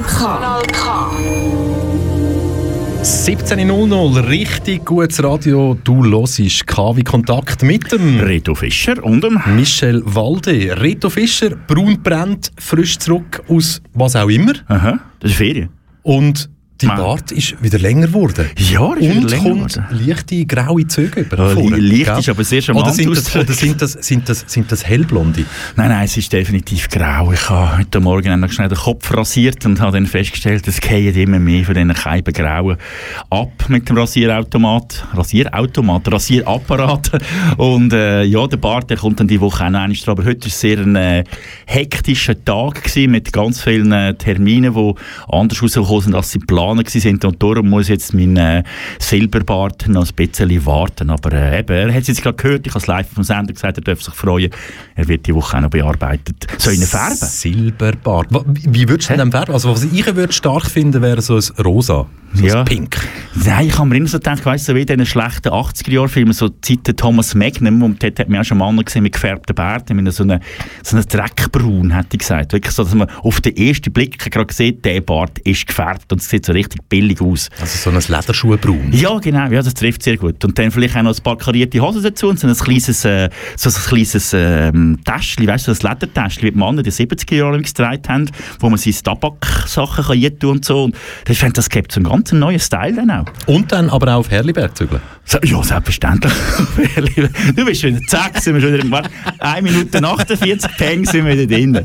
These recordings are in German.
Kanal K. 17.00, richtig gutes Radio. Du hörst KW Kontakt mit dem Reto Fischer und dem Michel Walde. Reto Fischer, braun brennt, frisch zurück aus was auch immer. Aha, das ist Ferien. Und die Man. Bart ist wieder länger geworden. Ja, ist Und länger kommt geworden. leichte graue Züge über. Ja, vorne, li- leicht gell? ist aber sehr oder charmant sind, das, oder sind das, sind das, sind das hellblonde? Nein, nein, es ist definitiv grau. Ich habe heute Morgen noch schnell den Kopf rasiert und habe dann festgestellt, es gehen immer mehr von diesen Scheiben grauen ab mit dem Rasierautomat. Rasierautomat, Rasierapparat. Und äh, ja, der Bart der kommt dann die Woche auch noch einmal. Aber heute war sehr ein äh, hektischer Tag gewesen, mit ganz vielen äh, Terminen, die anders rausgekommen sind, als sie geplant waren. Und darum muss jetzt mein äh, Silberbart noch ein bisschen warten. Aber äh, eben, er hat es jetzt gerade gehört, ich habe es live vom Sender gesagt, er darf sich freuen. Er wird die Woche auch noch bearbeitet. Ich ihn färben? Silberbart. Wie würdest du denn färben? Also, was ich würde stark finden, wäre so ein Rosa. So Ja. ein Pink. Nein, ich habe mir immer so gedacht, weißt du, so wie in diesen schlechten 80er-Jahr-Filmen, so Zeiten Thomas Magnum, und dort hat man auch schon Männer gesehen mit gefärbten Bärten, mit so einem so einem Dreckbraun, hätte ich gesagt. Wirklich so, dass man auf den ersten Blick gerade sieht, der Bart ist gefärbt und es sieht so richtig billig aus. Also so ein Lederschuhbraun. Ja, genau, ja, das trifft sehr gut. Und dann vielleicht auch noch ein paar karierte Hosen dazu und so ein kleines, äh, so ein kleines ähm, Täschchen, weißt du, so ein Ledertäschchen, wie die Männer in den 70er Jahren getragen haben, wo man seine Tabaksachen kann reintun und so. Und ich finde, das gibt so einen ganz neuen Style dann auch. Und dann aber auch auf Herliberg zügeln. So, ja, selbstverständlich. du bist schon wieder, zack, sind wir schon wieder im Warte. 1 Minute 48, Peng, sind wir wieder drin.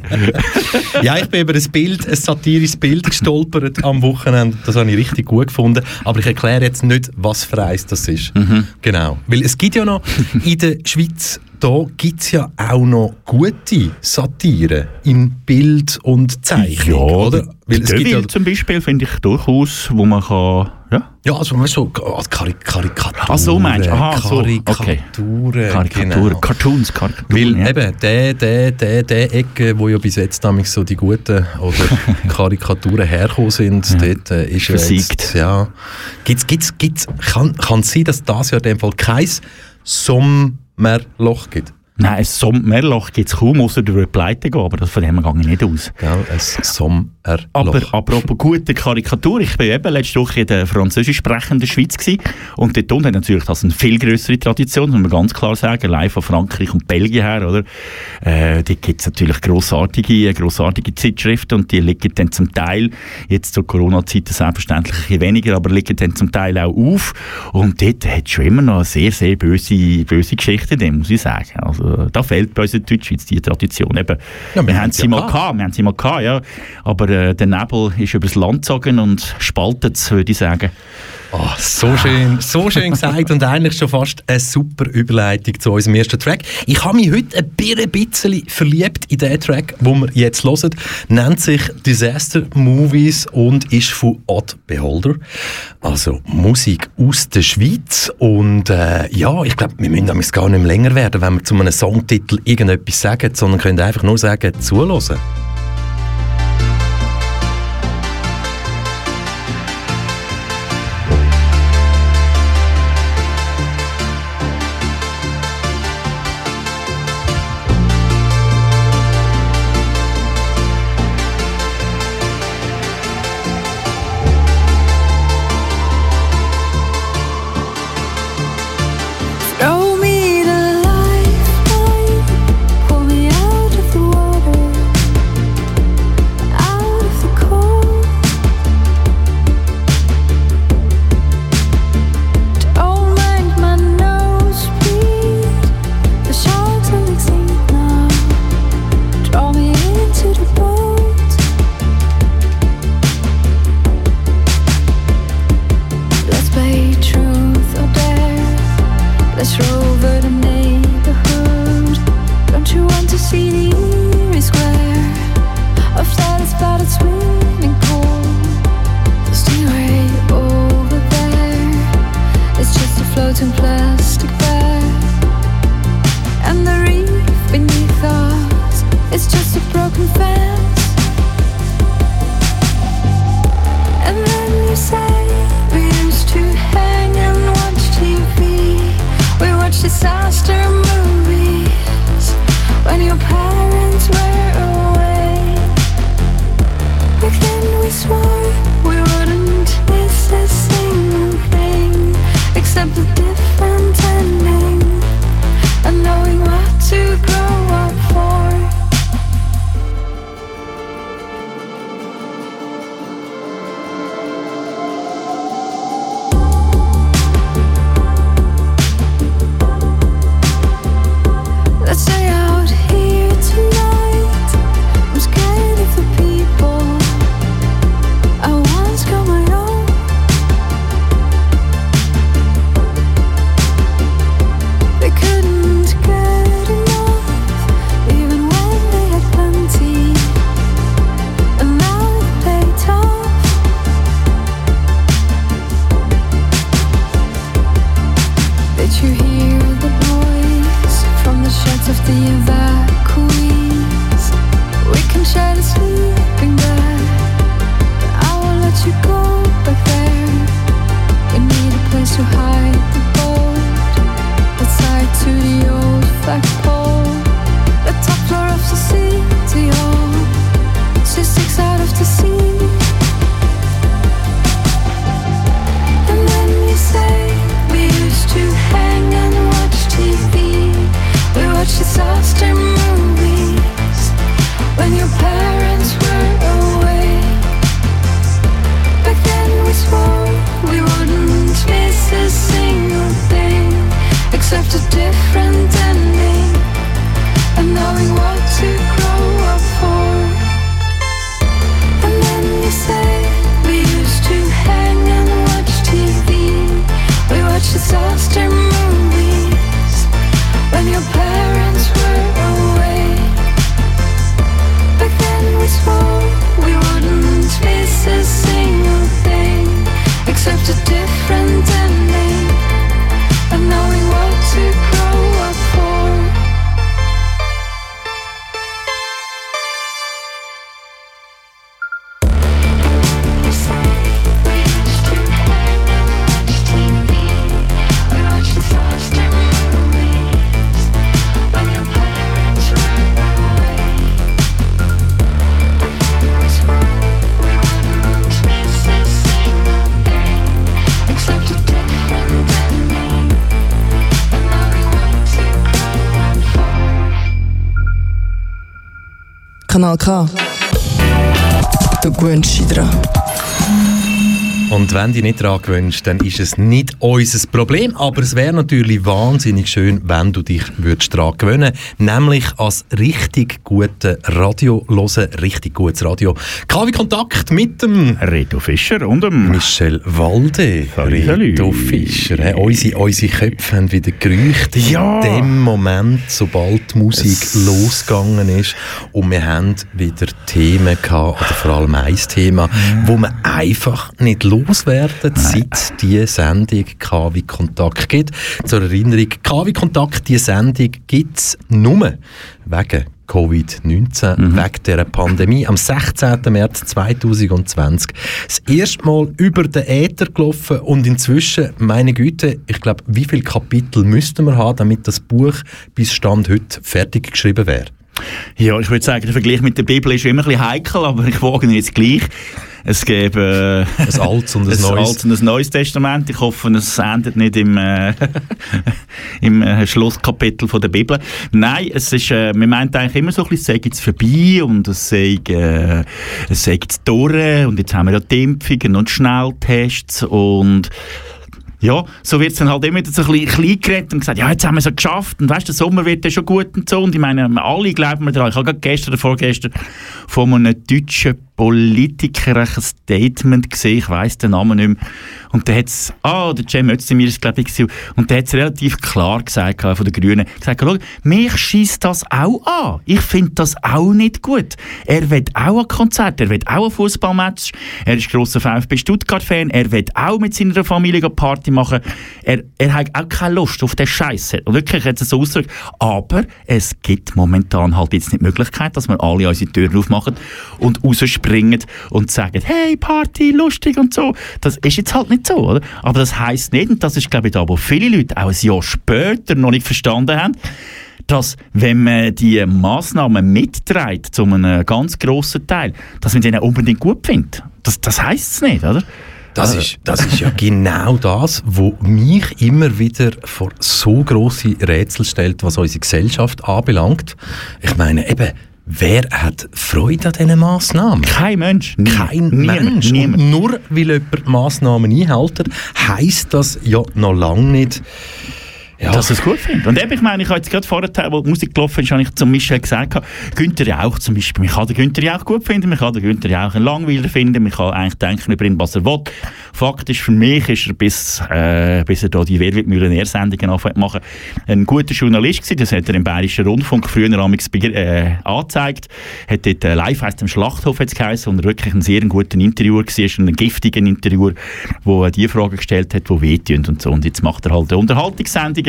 Ja, ich bin über ein Bild, ein satirisches Bild gestolpert am Wochenende. Das habe ich richtig gut gefunden. Aber ich erkläre jetzt nicht, was für eins das ist. Genau. Weil es gibt ja noch in der Schweiz, da gibt es ja auch noch gute Satire in Bild und Zeichnung, oder? Weil es gibt ja, zum Beispiel finde ich durchaus, wo man kann, ja. ja, also man so als Kari Karikaturen. Ach so, meinst du? Aha, so, okay. Karikaturen. Karikaturen, Genau. Cartoons, Karikaturen. Weil ja. eben, der, der, der, der Ecke, wo ja bis jetzt nämlich so die guten oder Karikaturen hergekommen sind, dort äh, ist ja Versiegt. jetzt, ja. Gibt's, gibt's, gibt's, kann, es sein, dass das ja in dem Fall kein Sommerloch gibt? Nein, ein Sommerloch gibt es kaum, außer du würdest pleite gehen, aber das von dem gehe ich nicht aus. Gell? Ein Sommerloch. Aber apropos gute Karikatur, ich war eben letzte Woche in der französisch sprechenden Schweiz gewesen, und dort unten hat natürlich das eine viel größere Tradition, muss man ganz klar sagen, live von Frankreich und Belgien her, oder? Äh, dort gibt es natürlich grossartige, grossartige Zeitschriften und die liegen dann zum Teil, jetzt zur Corona-Zeit selbstverständlich ein bisschen weniger, aber liegen dann zum Teil auch auf und dort hat es schon immer noch eine sehr, sehr böse, böse Geschichte muss ich sagen. Also da fehlt bei uns in Deutschschweiz die Tradition. Eben, Ja, wir haben sie ja mal gehabt. gehabt, wir haben sie mal gehabt, ja. Aber äh, der Nebel ist übers Land gezogen und spaltet es, würde ich sagen. Oh, so schön, so schön gesagt und eigentlich schon fast eine super Überleitung zu unserem ersten Track. Ich habe mich heute ein bi- ein bisschen verliebt in den Track, wo wir jetzt hören. Nennt sich Disaster Movies und ist von Odd Beholder. Also Musik aus der Schweiz und äh, ja, ich glaube, wir müssen damit gar nicht mehr länger werden, wenn wir zu einem Songtitel irgendetwas sagen, sondern können einfach nur sagen, zuhören. Kanal K. Du gewöhnst dich. Und wenn du nicht daran gewöhnst, dann ist es nicht unser Problem. Aber es wäre natürlich wahnsinnig schön, wenn du dich würdest daran gewöhnen Nämlich als richtig guten Radio hören, richtig gutes Radio. KW Kontakt mit dem Reto Fischer und dem Michel Walde. Salut, Reto. Fischer. He, unsere, unsere Köpfe haben wieder gerücht Ja. in dem Moment, sobald die Musik losgegangen ist. Und wir haben wieder Themen gehabt, oder vor allem ein Thema, wo wir einfach nicht loswerden, seit die Sendung KW Kontakt gibt. Zur Erinnerung, KW Kontakt, die Sendung gibt es nur wegen Covid-19, wegen dieser Pandemie. Am 16. März 2020 das erste Mal über den Äther gelaufen und inzwischen, meine Güte, ich glaube, wie viele Kapitel müssten wir haben, damit das Buch bis Stand heute fertig geschrieben wäre? Ja, ich würde sagen, der Vergleich mit der Bibel ist immer ein bisschen heikel, aber ich wage ihn jetzt gleich. Es gäbe äh, Ein altes und ein ein neues. altes und ein neues Testament. Ich hoffe, es endet nicht im, äh, im äh, Schlusskapitel von der Bibel. Nein, es ist, äh, man meint eigentlich immer so ein bisschen, es sei jetzt vorbei und es sei, äh, es sei jetzt durch und jetzt haben wir ja die Impfungen und Schnelltests und ja, so wird es dann halt immer wieder so ein bisschen klein geredet und gesagt, ja, jetzt haben wir es ja geschafft und weißt, der Sommer wird ja schon gut und so. Und ich meine, alle glauben mir daran. Ich habe gerade gestern oder vorgestern von einem deutschen Politiker ein Statement gesehen, ich weiss den Namen nicht mehr. Und der hat's, ah, der Cem Özdemir ist glaube ich und der hat's relativ klar gesagt von den Grünen, gesagt, schau, mich schießt das auch an. Ich finde das auch nicht gut. Er will auch ein Konzert, er will auch ein Fußballmatch, er ist grosser VfB Stuttgart-Fan, er will auch mit seiner Familie eine Party machen. Er, er hat auch keine Lust auf den Scheiß. Wirklich er so ausgedrückt. Aber es gibt momentan halt jetzt nicht die Möglichkeit, dass wir alle unsere Türen aufmachen und rausspringen und sagen, hey, Party, lustig und so. Das ist jetzt halt nicht so, oder? Aber das heisst nicht, und das ist, glaube ich, da, wo viele Leute auch ein Jahr später noch nicht verstanden haben, dass, wenn man die Massnahmen mitträgt, zu einem ganz grossen Teil, dass man denen unbedingt gut findet. Das, das heisst es nicht, oder? Das Also- ist, das ist ja genau das, was mich immer wieder vor so grosse Rätsel stellt, was unsere Gesellschaft anbelangt. Ich meine, eben, wer hat Freude an diesen Massnahmen? Kein Mensch. Kein niemand, Mensch. Niemand. Und nur weil jemand Massnahmen einhält, heisst das ja noch lange nicht, ja, dass er es gut findet. Und eben, ich meine, ich habe jetzt gerade vorher, wo die Musik gelaufen ist, habe ich zum Michel gesagt, Günther Jauch zum Beispiel, man kann den Günther Jauch gut finden, man kann den Günther Jauch einen Langweiler finden, man kann eigentlich denken über ihn, was er will. Fakt ist, für mich ist er, bis, äh, bis er da die Wer wird Millionär-Sendungen machen, ein guter Journalist gewesen, das hat er im Bayerischen Rundfunk früher äh, angezeigt, hat dort äh, live aus dem Schlachthof jetzt geheißen und wirklich ein sehr guter Interviewer war, ein giftiger Interviewer, der äh, die Fragen gestellt hat, die wehtun und so. Und jetzt macht er halt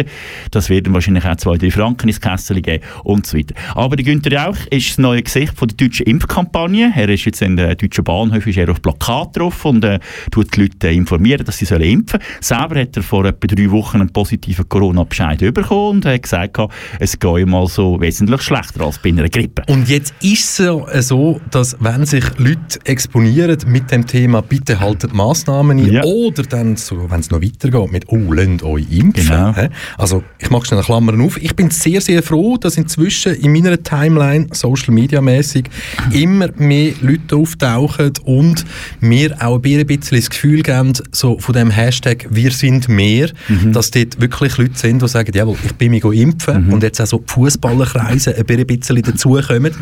Unterhaltungssendungen, das wird ihm wahrscheinlich auch zwei, drei Franken ins Kessel geben und so weiter. Aber der Günther Jauch ist das neue Gesicht von der deutschen Impfkampagne. Er ist jetzt in den deutschen Bahnhöfen ist er auf Plakat drauf und äh, tut die Leute äh, informieren, dass sie sollen impfen sollen. Selber hat er vor etwa drei Wochen einen positiven Corona-Bescheid bekommen und hat gesagt, es gehe mal so wesentlich schlechter als bei einer Grippe. Und jetzt ist es ja so, dass wenn sich Leute exponieren mit dem Thema, bitte haltet Massnahmen ein, Ja. oder dann, so, wenn es noch weitergeht, mit «Oh, lasst euch impfen», Genau. Also, ich mache schnell eine Klammer auf. Ich bin sehr, sehr froh, dass inzwischen in meiner Timeline, Social Media mäßig, immer mehr Leute auftauchen und mir auch ein bisschen das Gefühl geben, so von dem Hashtag «Wir sind mehr», dass dort wirklich Leute sind, die sagen, jawohl, ich bin mich impfen und jetzt auch so die Fußballerkreise ein bisschen dazukommen.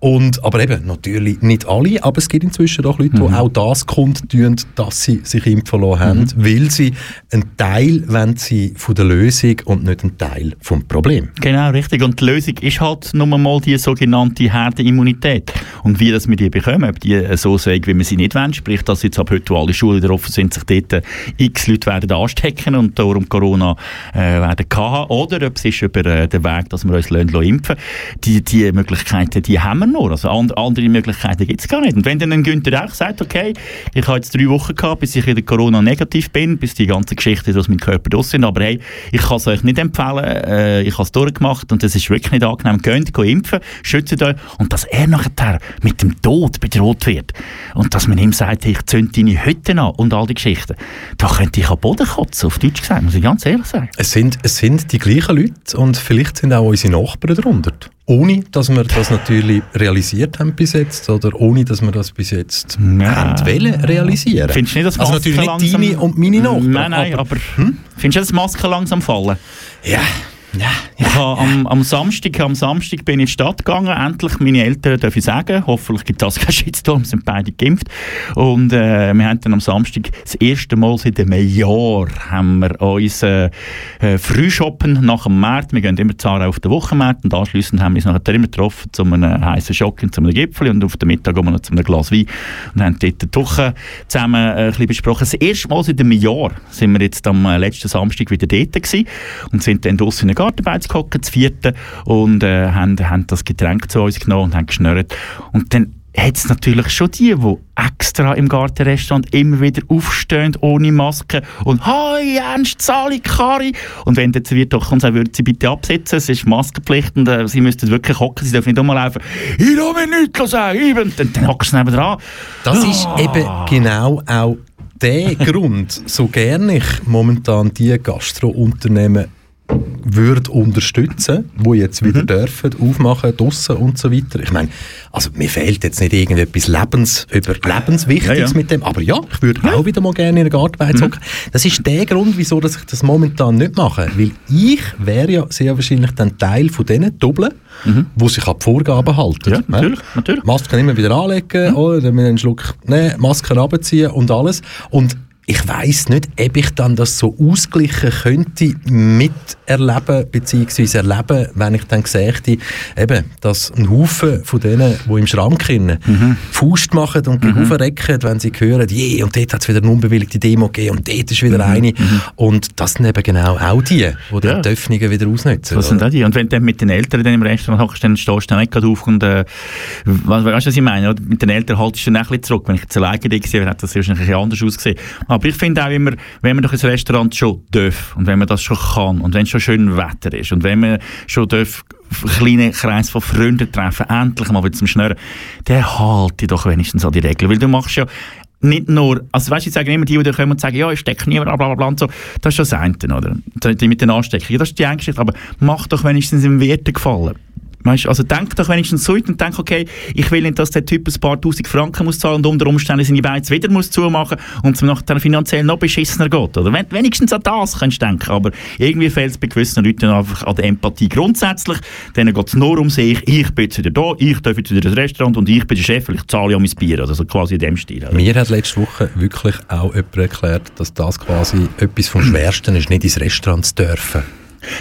Und, aber eben, natürlich nicht alle, aber es gibt inzwischen doch Leute, die auch das kundtun, dass sie sich impfen lassen haben, weil sie ein Teil wollen sie von der Lösung und nicht ein Teil vom Problem. Genau, richtig. Und die Lösung ist halt nur mal die sogenannte Herdenimmunität. Und wie das wir die bekommen, ob die so sagen, wie wir sie nicht wollen, sprich, dass jetzt ab heute, alle Schulen wieder offen sind, sich dort äh, x Leute werden anstecken und darum Corona äh, werden haben, oder ob es ist über äh, den Weg, dass wir uns lassen, lassen impfen die, die Möglichkeiten, die haben wir noch. Also and, andere Möglichkeiten gibt es gar nicht. Und wenn dann ein Günther auch sagt, okay, ich habe jetzt drei Wochen gehabt, bis ich wieder Corona negativ bin, bis die ganze Geschichte aus meinem Körper durch sind, aber hey, ich kann es euch nicht empfehlen, äh, ich habe es durchgemacht und es ist wirklich nicht angenehm. Geht, geht impfen, schützt euch und dass er nachher mit dem Tod bedroht wird und dass man ihm sagt, ich zünde deine Hütte an und all die Geschichten, da könnte ich am Boden kotzen, auf Deutsch gesagt, muss ich ganz ehrlich sagen. Es sind, es sind die gleichen Leute und vielleicht sind auch unsere Nachbarn darunter. Ohne, dass wir das natürlich realisiert haben bis jetzt oder ohne, dass wir das bis jetzt haben wollen realisieren. Findest du nicht, dass also Masken natürlich nicht langsam- deine und meine Nachbarn. Nein, nein, aber, findest du, dass Masken langsam fallen? Ja, ja, Ich habe am, am, Samstag, am Samstag bin ich in die Stadt gegangen, endlich meine Eltern, darf ich sagen, hoffentlich gibt das keinen Shitstorm, sind beide geimpft. Und äh, wir haben dann am Samstag das erste Mal seit einem Jahr haben wir uns äh, äh, Frühshoppen nach dem Markt, wir gehen immer Zara auf den Wochenmarkt und anschliessend haben wir uns nachher immer getroffen zu einem heißen Schock und zu einem Gipfel und auf den Mittag gehen wir noch zu einem Glas Wein und haben dort die Woche zusammen äh, ein bisschen besprochen. Das erste Mal seit einem Jahr sind wir jetzt am äh, letzten Samstag wieder dort gewesen und sind dann draussen Gartenbeiz gehockt, das vierte, und äh, haben, haben das Getränk zu uns genommen und haben geschnurrt. Und dann hat es natürlich schon die, die extra im Gartenrestaurant immer wieder aufstehen, ohne Maske und «Hi, Ernst, Sali, Kari!» Und wenn der serviert doch kommt, würden sie bitte absetzen, es ist Maskenpflicht und äh, sie müssten wirklich hocken, sie dürfen nicht rumlaufen «Ich lasse mir nichts sagen!» Dann, dann hockst du nebenan. Das ist eben genau auch der Grund, so gerne ich momentan die Gastrounternehmen würde unterstützen, wo jetzt wieder dürfen, aufmachen, draussen und so weiter. Ich meine, also mir fehlt jetzt nicht irgendetwas Lebens, über Lebenswichtiges Ja, ja. mit dem, aber ja, ich würde auch wieder mal gerne in der Gartenbeiz hocken. Das ist der Grund, wieso dass ich das momentan nicht mache, weil ich wäre ja sehr wahrscheinlich dann Teil von diesen Doppeln, die sich an die Vorgaben halten. Ja, natürlich, natürlich. Masken immer wieder anlegen, oder dann einen Schluck nehmen, Masken runterziehen und alles. Und ich weiß nicht, ob ich dann das so ausgleichen könnte miterleben beziehungsweise erleben, wenn ich dann sähe, eben, dass ein Haufen von denen, die im Schrank sind, Faust machen und mhm. recken, wenn sie hören, je, und dort hat es wieder eine unbewilligte Demo gegeben und dort ist wieder eine. Und das sind eben genau auch die, die Ja. die Öffnungen wieder ausnutzen. Das sind auch die. Und wenn du dann mit den Eltern dann im Restaurant hockst, dann stehst du dann nicht gerade auf und äh, was, weißt du, was ich meine? Mit den Eltern haltest du dann ein bisschen zurück. Wenn ich jetzt alleine wäre, hätte das wahrscheinlich ein bisschen anders ausgesehen. Aber ich finde auch immer, wenn man doch ins Restaurant schon darf und wenn man das schon kann und wenn es schon schön Wetter ist und wenn man schon darf einen kleinen Kreis von Freunden treffen, endlich mal wieder zum Schnurren, dann halte doch wenigstens an die Regeln. Weil du machst ja nicht nur, also weißt du, ich sage immer die, die kommen und sagen, ja, ich stecke niemand, bla bla bla und so, das ist das eine, oder? Die mit den Ansteckungen, das ist die eine aber mach doch wenigstens im Werten gefallen. Weißt, also denk doch wenigstens so und denk, okay, ich will nicht, dass der Typ ein paar tausend Franken muss zahlen und unter Umständen seine Beiz wieder muss zumachen und es nachher finanziell noch beschissener geht. Oder wenn, wenigstens an das kannst du denken. Aber irgendwie fehlt es bei gewissen Leuten einfach an der Empathie grundsätzlich. Denen geht es nur um sich, ich bin jetzt wieder da, ich darf jetzt wieder ins Restaurant und ich bin der Chef, weil ich zahle ja mein Bier. Also so quasi in dem Stil. Oder? Mir hat letzte Woche wirklich auch jemand erklärt, dass das quasi etwas vom Schwersten ist, nicht ins Restaurant zu dürfen.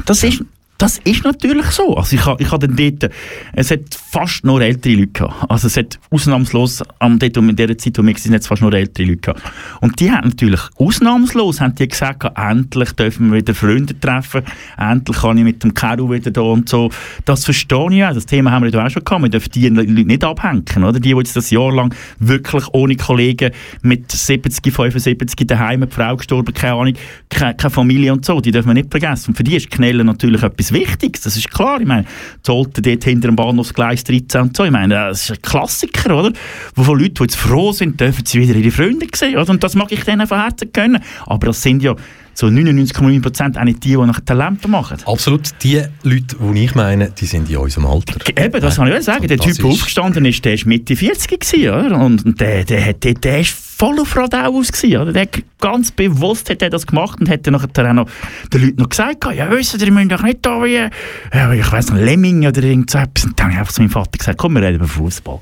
Das ist, das ist natürlich so. Also ich habe ich ha dann dort, es hat fast nur ältere Leute gehabt. Also es hat ausnahmslos, am dort in der Zeit, wo wir waren, fast nur ältere Leute gehabt. Und die haben natürlich ausnahmslos, haben die gesagt, endlich dürfen wir wieder Freunde treffen, endlich kann ich mit dem Karo wieder da und so. Das verstehe ich auch. Das Thema haben wir ja auch schon gehabt. Wir dürfen die Leute nicht abhängen, oder? Die, die jetzt das Jahr lang wirklich ohne Kollegen mit 70, 75 daheim, eine Frau gestorben, keine Ahnung, keine, keine Familie und so, die dürfen wir nicht vergessen. Und für die ist Knellen natürlich etwas Wichtiges, das ist klar. Ich meine, Zolten dort hinter dem Bahnhofsgleis 13 und so, ich meine, das ist ein Klassiker, oder? Wo von Leuten, die jetzt froh sind, dürfen sie wieder ihre Freunde sehen, oder? Und das mag ich denen von Herzen gönnen. Aber das sind ja zu 99,9% auch nicht die, die nach Talenten machen. Absolut. Die Leute, die ich meine, die sind in unserem Alter. Eben, das kann ich sagen. Der Typ, der aufgestanden ist, der ist Mitte 40 gewesen, oder? Und der, der, der, der ist voll auf Radau aus gewesen, oder? Der ganz bewusst hat er das gemacht und hat dann nachher auch noch den Leuten noch gesagt, ja, wisst ihr, ihr müsst doch nicht da wie, ja, ich weiss noch, Lemming oder irgend so etwas. Und dann habe ich einfach zu meinem Vater gesagt, komm, wir reden über Fußball.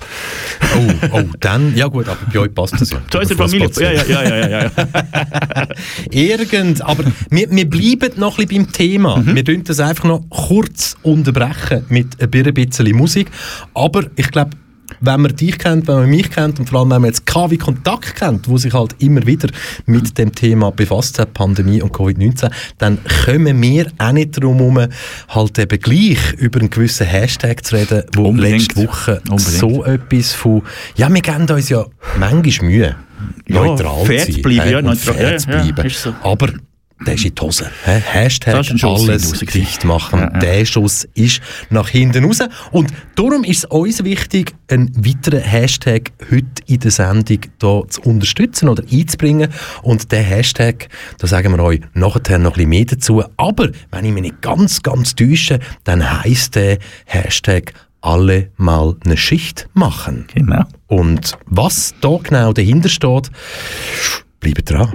Oh, oh, dann, ja gut, aber bei euch passt das ja. Zu unserer Familie. Ja, ja, ja, ja, ja, ja. Irgend, aber wir, wir bleiben noch ein bisschen beim Thema. Mhm. Wir dürfen das einfach noch kurz unterbrechen mit ein bisschen Musik. Aber ich glaube, wenn man dich kennt, wenn man mich kennt und vor allem, wenn man jetzt KW Kontakt kennt, wo sich halt immer wieder mit dem Thema befasst hat, Pandemie und Covid-19, dann kommen wir auch nicht darum herum, halt eben gleich über einen gewissen Hashtag zu reden, wo Unbedingt. letzte Woche Unbedingt. so etwas von, ja, wir geben uns ja manchmal Mühe, Ja, neutral fair zu zu sein. bleiben, äh, ja, neutral. fair Ja, zu ja, bleiben. ist so. Aber der ist in die Hose. Hä? Hashtag alles dicht machen. Ja, ja. Der Schuss ist nach hinten raus. Und darum ist es uns wichtig, einen weiteren Hashtag heute in der Sendung hier zu unterstützen oder einzubringen. Und der Hashtag, da sagen wir euch nachher noch ein bisschen mehr dazu. Aber wenn ich mich nicht ganz, ganz täusche, dann heisst der Hashtag alle mal eine Schicht machen. Genau. Und was da genau dahinter steht, bleibt dran.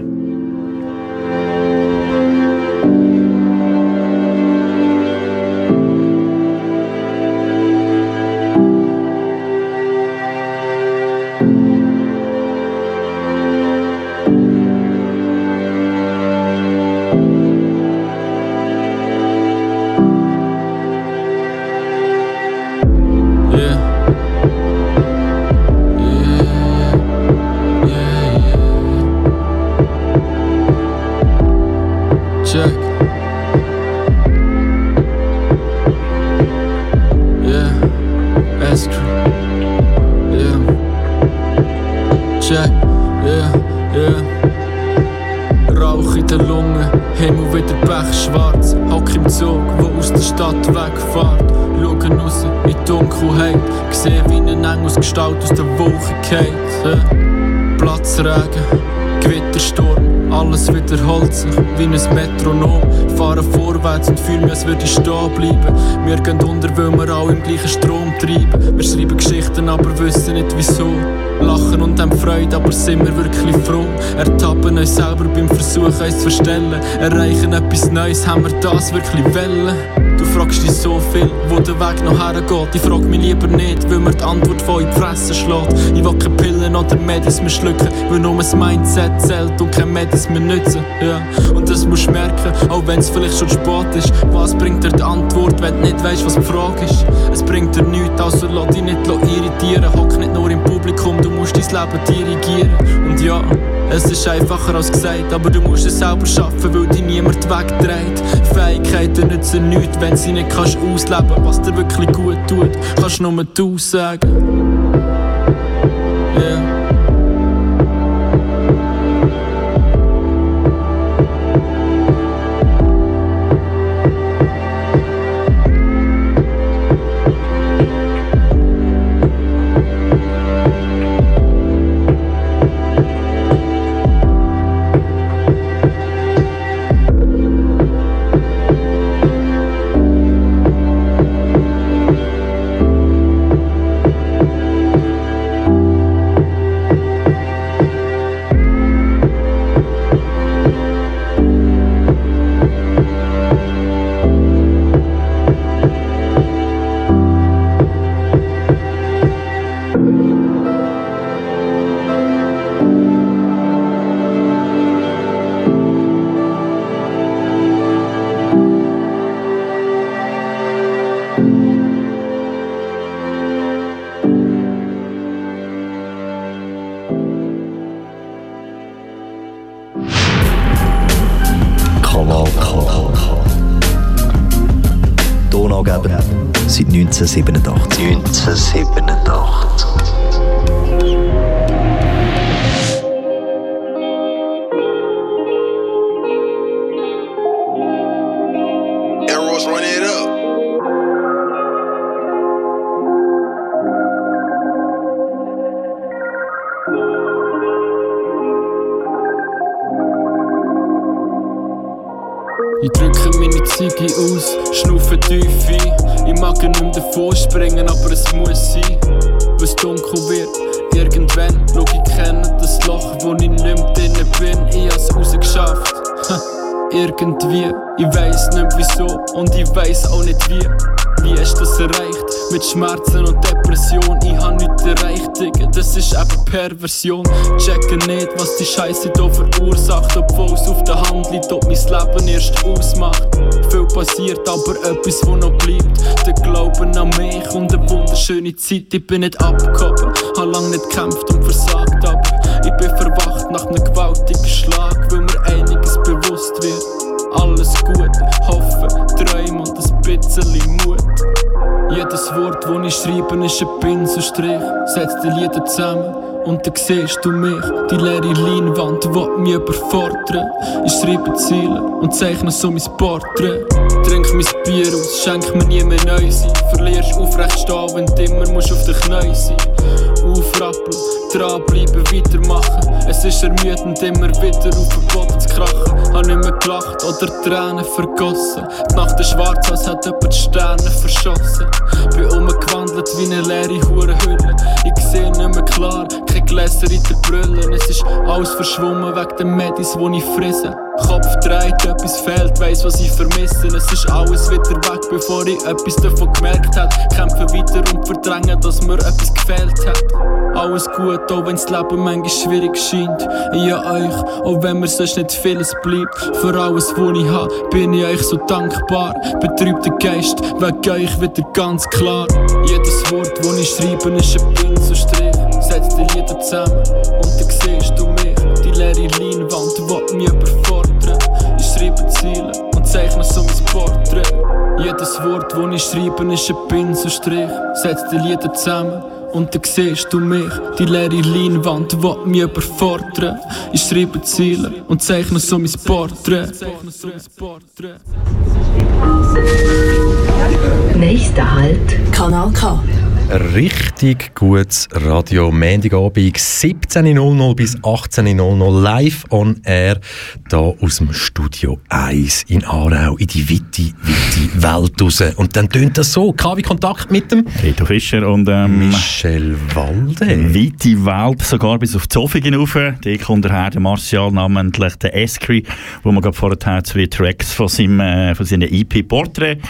Yeah, yeah. Rauch in den Lungen, Himmel wieder pechschwarz. Hock im Zug, wo aus der Stadt wegfährt. Schauen raus in die Dunkelheit, sehe wie ein Engelsgestalt aus der Wolke geht. Ja. Platzregen, Gewittersturm, alles wiederholt sich wie ein Metronom. Fahren vorwärts und fühlen als würde ich stehen bleiben. Wir gehen unter, weil wir alle im gleichen Strom treiben. Wir schreiben Geschichten, aber wissen nicht wieso. Lachen und haben Freude, aber sind wir wirklich froh. Ertappen uns selber beim Versuch, uns zu verstellen. Erreichen etwas Neues, haben wir das wirklich wollen? Du fragst dich so viel, wo der Weg noch hergeht. Ich frag mich lieber nicht, weil mir die Antwort von in die Fresse schlägt. Ich will keine Pillen oder Medis mehr schlucken, weil nur das Mindset zählt und kein Medis mehr nützen. Ja. Und das musst du merken, auch wenn es vielleicht schon spät ist. Was bringt dir die Antwort, wenn du nicht weißt, was die Frage ist? Es bringt dir nichts, also lass dich nicht irritieren. Hock nicht nur im Publikum, du musst dein Leben dirigieren. Und ja, es ist einfacher als gesagt, aber du musst es selber schaffen, weil dich niemand wegdreht. Fähigkeiten nützen nichts, wenn sie nicht kannst ausleben. Was dir wirklich gut tut, kannst nur du sagen. 1987. 1987. mag nicht mehr davor springen, aber es muss sein. Wenn's dunkel wird, irgendwann schau ich kennen das Loch, wo ich nicht mehr drinnen bin. Ich hab's rausgeschafft. Ha, Irgendwie, ich weiß nicht wieso und ich weiß auch nicht wie. Wie du das erreicht? Mit Schmerzen und Depression. Ich hab nichts erreicht, Digga. Das ist eben Perversion. Checke nicht, was die Scheiße da verursacht. Obwohl es auf der Hand liegt, ob mein Leben erst ausmacht. Viel passiert, aber etwas, wo noch bleibt. Der Glauben an mich und eine wunderschöne Zeit. Ich bin nicht abgehoben. Hab lang nicht gekämpft und versagt, aber ich bin verwacht nach einem gewaltigen Schlag, weil mir einiges bewusst wird. Alles gut, hoffen, träumen und ein bisschen Mut. Jedes Wort, das ich schreibe, ist ein Pinselstrich. Setz die Lieder zusammen und dann siehst du mich. Die leere Leinwand, die mich überfordert. Ich schreibe Ziele und zeichne so mein Porträt. Trink mein Bier aus, schenk mir nie mehr Neues. Verlierst aufrecht stehen, wenn du immer musst auf den Knien sein. Aufrappeln, dranbleiben, weitermachen. Es ist ermüdend, immer wieder auf den Boden zu krachen. Hab nicht mehr gelacht oder Tränen vergossen. Die Nacht ist schwarz, als hätte jemand die Sterne verschossen. Bin umgewandelt wie eine leere Hurenhülle. Ich sehe nicht mehr klar, kein Gläser in der Brille. Es ist alles verschwommen wegen den Medis, die ich frisse. Kopf dreht, etwas fehlt, weiss, was ich vermisse. Es ist alles wieder weg, bevor ich etwas davon gemerkt habe. Kämpfe weiter und verdränge, dass mir etwas gefehlt hat. Alles gut, auch wenn's Leben manchmal schwierig scheint. Ich an euch, auch wenn mir sonst nicht vieles bleibt. Für alles, was ich hab, bin ich euch so dankbar. Betrübt der Geist, wegen euch wieder ganz klar. Jedes Wort, das ich schreibe, ist ein Pinselstrich. Setz die Lieder zusammen und dann siehst du mich. Die leere Leinwand, die mich überfordert. Ich schreibe Ziele und zeichne so mein Porträt. Jedes Wort, das ich schreibe, ist ein Pinselstrich. Setz die Lieder zusammen und dann siehst du mich. Die leere Leinwand, die mich überfordert. Ich schreibe Ziele und zeichne so mein Porträt. Nächster Halt, Kanal K. Richtig gutes Radio. Montagabend 17.00 bis 18.00 live on air. Da aus dem Studio 1 in Aarau in die weite, weite Welt raus. Und dann tönt das so. KW Kontakt mit dem Reto Fischer und ähm, Michel Walde. weite Welt, sogar bis auf Zofingen rauf. Da kommt der Herr, Martial, namentlich der Eskri, wo wir gerade vorher zwei Tracks von seinem, äh, von seiner EP Portrait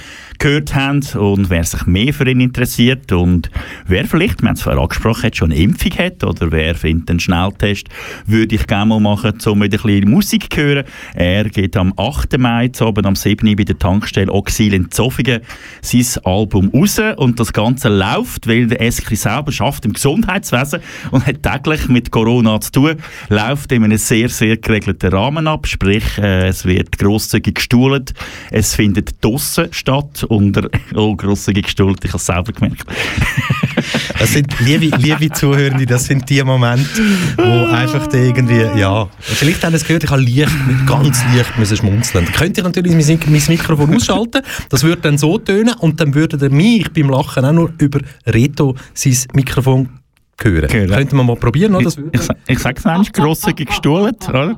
gehört haben. Und wer sich mehr für ihn interessiert und wer vielleicht, wir haben es vorher angesprochen, hat, schon eine Impfung hat oder wer findet einen Schnelltest, würde ich gerne mal machen, um wieder ein bisschen Musik zu hören. Er geht am 8. Mai, zu oben am 7. bei der Tankstelle Oxil in Zofingen sein Album raus und das Ganze läuft, weil der Eskri selber schafft im Gesundheitswesen und hat täglich mit Corona zu tun, läuft in einem sehr, sehr geregelten Rahmen ab, sprich, äh, es wird grosszügig gestuhlt, es findet draussen statt unter, oh, grosszügig gestuhlt, ich habe es selber gemerkt. Das sind, liebe, liebe Zuhörende, das sind die Momente, wo einfach irgendwie, ja, vielleicht haben Sie es gehört, ich habe leicht, ganz leicht müssen schmunzeln. Dann könnt ihr natürlich mein, mein Mikrofon ausschalten, das würde dann so tönen und dann würde ihr mich beim Lachen auch nur über Reto sein Mikrofon hören. Hören. Könnten wir mal probieren, oder? Ich, ich, ich sage es grosszügig gestuhlt, oder?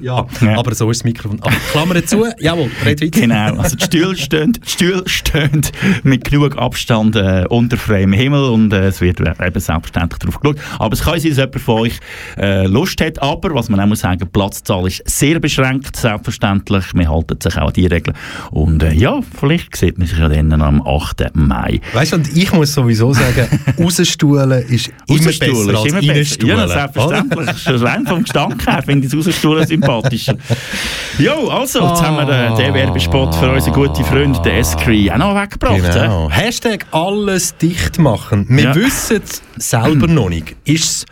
ja, Ja. aber so ist das Mikrofon. Aber Klammer zu, jawohl, red weiter. Genau, also die Stühle stehen, die Stühle stehen mit genug Abstand äh, unter freiem Himmel und äh, es wird eben selbstverständlich darauf geschaut. Aber es kann sein, dass jemand von euch äh, Lust hat, aber was man auch muss sagen, die Platzzahl ist sehr beschränkt, selbstverständlich. Wir halten sich auch an die Regeln. Und äh, ja, vielleicht sieht man sich ja dann am 8. Mai. Weißt du, und ich muss sowieso sagen, rausstuhlen ist immer Rausstuhlen besser als ist immer besser. Ja, selbstverständlich. Rein vom Gestank her finde ich das Rausstuhlen sympathischer. Jo, also, jetzt haben wir den, den Werbespot für unseren guten Freund, den Eskri, auch noch weggebracht. Genau. Hashtag alles dicht machen. Wir Ja. wissen es selber noch nicht. Ist es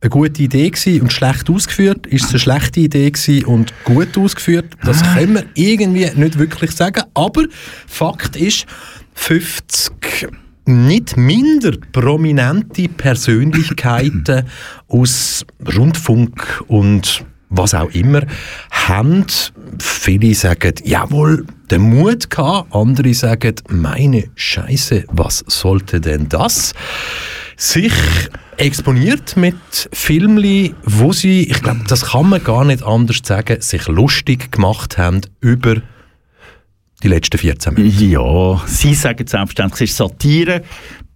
eine gute Idee gewesen und schlecht ausgeführt? Ist es eine schlechte Idee gewesen und gut ausgeführt? Das können wir irgendwie nicht wirklich sagen. Aber Fakt ist, 50 nicht minder prominente Persönlichkeiten aus Rundfunk und was auch immer, haben, viele sagen, jawohl, den Mut gehabt, andere sagen, meine Scheiße, was sollte denn das? sich exponiert mit Filmen, wo sie, ich glaube, das kann man gar nicht anders sagen, sich lustig gemacht haben über die letzten 14 Minuten. Ja, Sie sagen selbstverständlich, es ist Satire.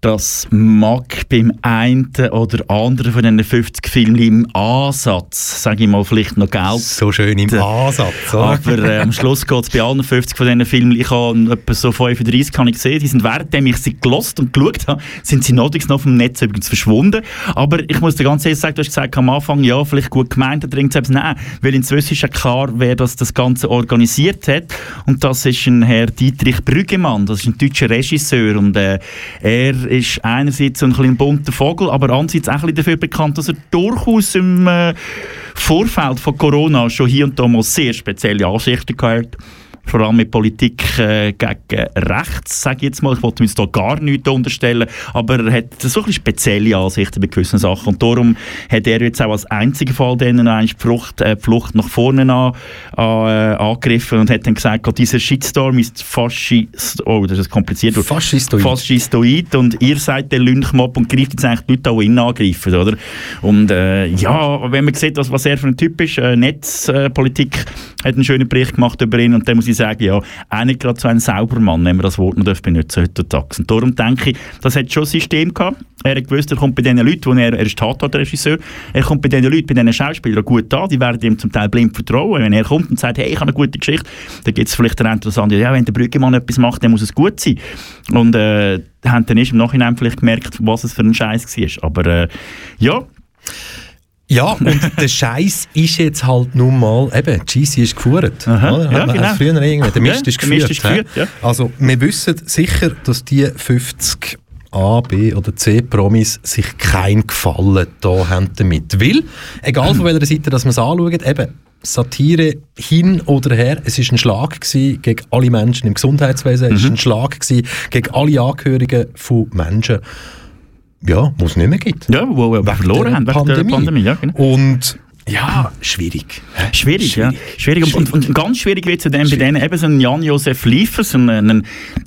Das mag beim einen oder anderen von diesen 50 Filmen im Ansatz, sage ich mal, vielleicht noch Geld So schön im Ansatz. oder? Aber äh, am Schluss geht es bei allen 50 von diesen Filmen, ich habe etwa so 35 kann ich gesehen, die sind währenddem ich sie gelost und geschaut habe, sind sie notwendig noch vom Netz übrigens verschwunden. Aber ich muss dir ganz ehrlich sagen, du hast gesagt am Anfang, ja, vielleicht gut gemeint, da es Nein, weil inzwischen ist ja klar, wer das, das Ganze organisiert hat. Und das ist ein Herr Dietrich Brüggemann, das ist ein deutscher Regisseur und äh, er ist einerseits ein ein bunter Vogel, aber andererseits auch ein dafür bekannt, dass er durchaus im äh, Vorfeld von Corona schon hier und da mal sehr spezielle Ansichten gehabt hat. Vor allem mit Politik äh, gegen rechts, sage ich jetzt mal. Ich wollte uns da gar nichts unterstellen, aber er hat so ein bisschen spezielle Ansichten bei gewissen Sachen. Und darum hat er jetzt auch als einziger Fall denen eigentlich die Flucht, äh, Flucht nach vorne an, an, äh, angegriffen und hat dann gesagt, oh, dieser Shitstorm ist Faschist... Oh, das ist kompliziert. Faschistoid. Faschistoid und ihr seid der Lynchmob und greift jetzt eigentlich die Leute, die ihn angreifen, oder? Und äh, ja, wenn man sieht, was, was er für ein Typ ist, äh, Netzpolitik hat einen schönen Bericht gemacht über ihn und dann muss ich sagen, ja, auch nicht gerade so ein Saubermann, wenn man das Wort noch benutzen heutzutage. Und darum denke ich, das hat schon ein System gehabt. Er hat gewusst, er kommt bei diesen Leuten, er, er ist Tatortregisseur, er kommt bei diesen Leuten, bei diesen Schauspielern gut an, die werden ihm zum Teil blind vertrauen. Wenn er kommt und sagt, hey, ich habe eine gute Geschichte, dann gibt es vielleicht den interessanten, ja, wenn der Brüggemann etwas macht, dann muss es gut sein. Und äh, haben dann erst im Nachhinein vielleicht gemerkt, was es für ein Scheiß war. Aber äh, ja, Ja, und der Scheiß ist jetzt halt nun mal, eben, GC ist geführt. Aha, ja, genau. hat Früher irgendwie, der Mist Ja, ist der Mist geführt. ist geführt, ja. Also, wir wissen sicher, dass die 50 A, B oder C Promis sich keinen Gefallen da haben damit. Weil, egal von welcher Seite dass man es anschaut, eben, Satire hin oder her, es ist ein Schlag gegen alle Menschen im Gesundheitswesen, es ist ein Schlag gegen alle Angehörigen von Menschen, ja, wo es nicht mehr gibt. ja wo wir verloren der haben, wegen der Pandemie. Ja, genau. Und ja, schwierig. hä? Schwierig, ja. Schwierig. Und, und, und ganz schwierig wird es dann bei denen eben so ein Jan-Josef Liefers, ein, ein,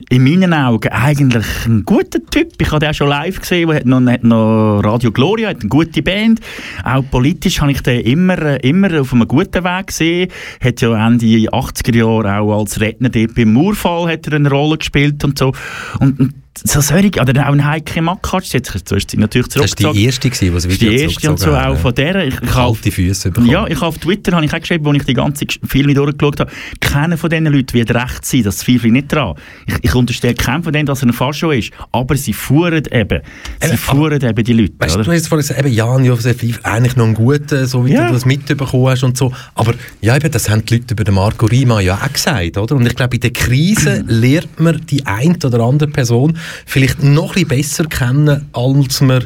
in meinen Augen eigentlich ein guter Typ. Ich habe den auch schon live gesehen, er hat noch, hat noch Radio Gloria, hat eine gute Band. Auch politisch habe ich den immer, immer auf einem guten Weg gesehen. Hat ja Ende 80er Jahre auch als Redner dort beim Murfall hat er eine Rolle gespielt und so. Und, und so solche, oder auch ein Heike Makatsch, jetzt ist natürlich Das war die zurückgezogen. erste, gewesen, die das Video die erste und so zurückgezogen auch ja. von der. Ich, ich Kalte Füße bekommen. ja, ich auf Twitter habe ich auch geschrieben, als ich die ganze Filme durchgeschaut habe, keiner von diesen Leuten wird recht sein, das zweifle ich nicht dran. Ich, ich unterstelle keinem von denen, dass er ein Fascho ist, aber sie fuhren eben. Sie Eben, fuhren eben die Leute, Weißt du, du hast vorhin gesagt, eben Jan Josef Lief, eigentlich noch ein guter, so wie Ja. du das mitbekommen hast und so. Aber ja, eben, das haben die Leute über den Marco Rima ja auch gesagt, oder? Und ich glaube, in der Krise lernt man die ein oder andere Person vielleicht noch ein bisschen besser kennen, als man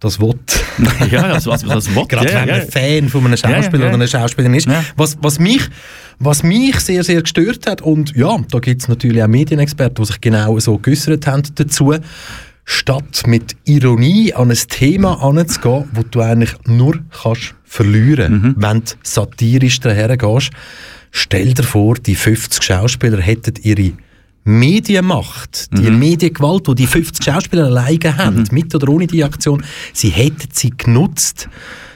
das will. ja, also was man das will. Gerade ja, wenn man ja. Fan von einem Schauspieler Ja, oder einer Schauspielerin ist. Was, was, mich, was mich sehr, sehr gestört hat, und ja, da gibt es natürlich auch Medienexperten, die sich genau so geäußert haben dazu, statt mit Ironie an ein Thema anzugehen, wo du eigentlich nur kannst verlieren, Mhm. wenn du satirisch dahergehst, stell dir vor, die 50 Schauspieler hätten ihre Medienmacht, die Mhm. Mediengewalt, die die 50 Schauspieler alleine haben, mit oder ohne die Aktion, sie hätten sie genutzt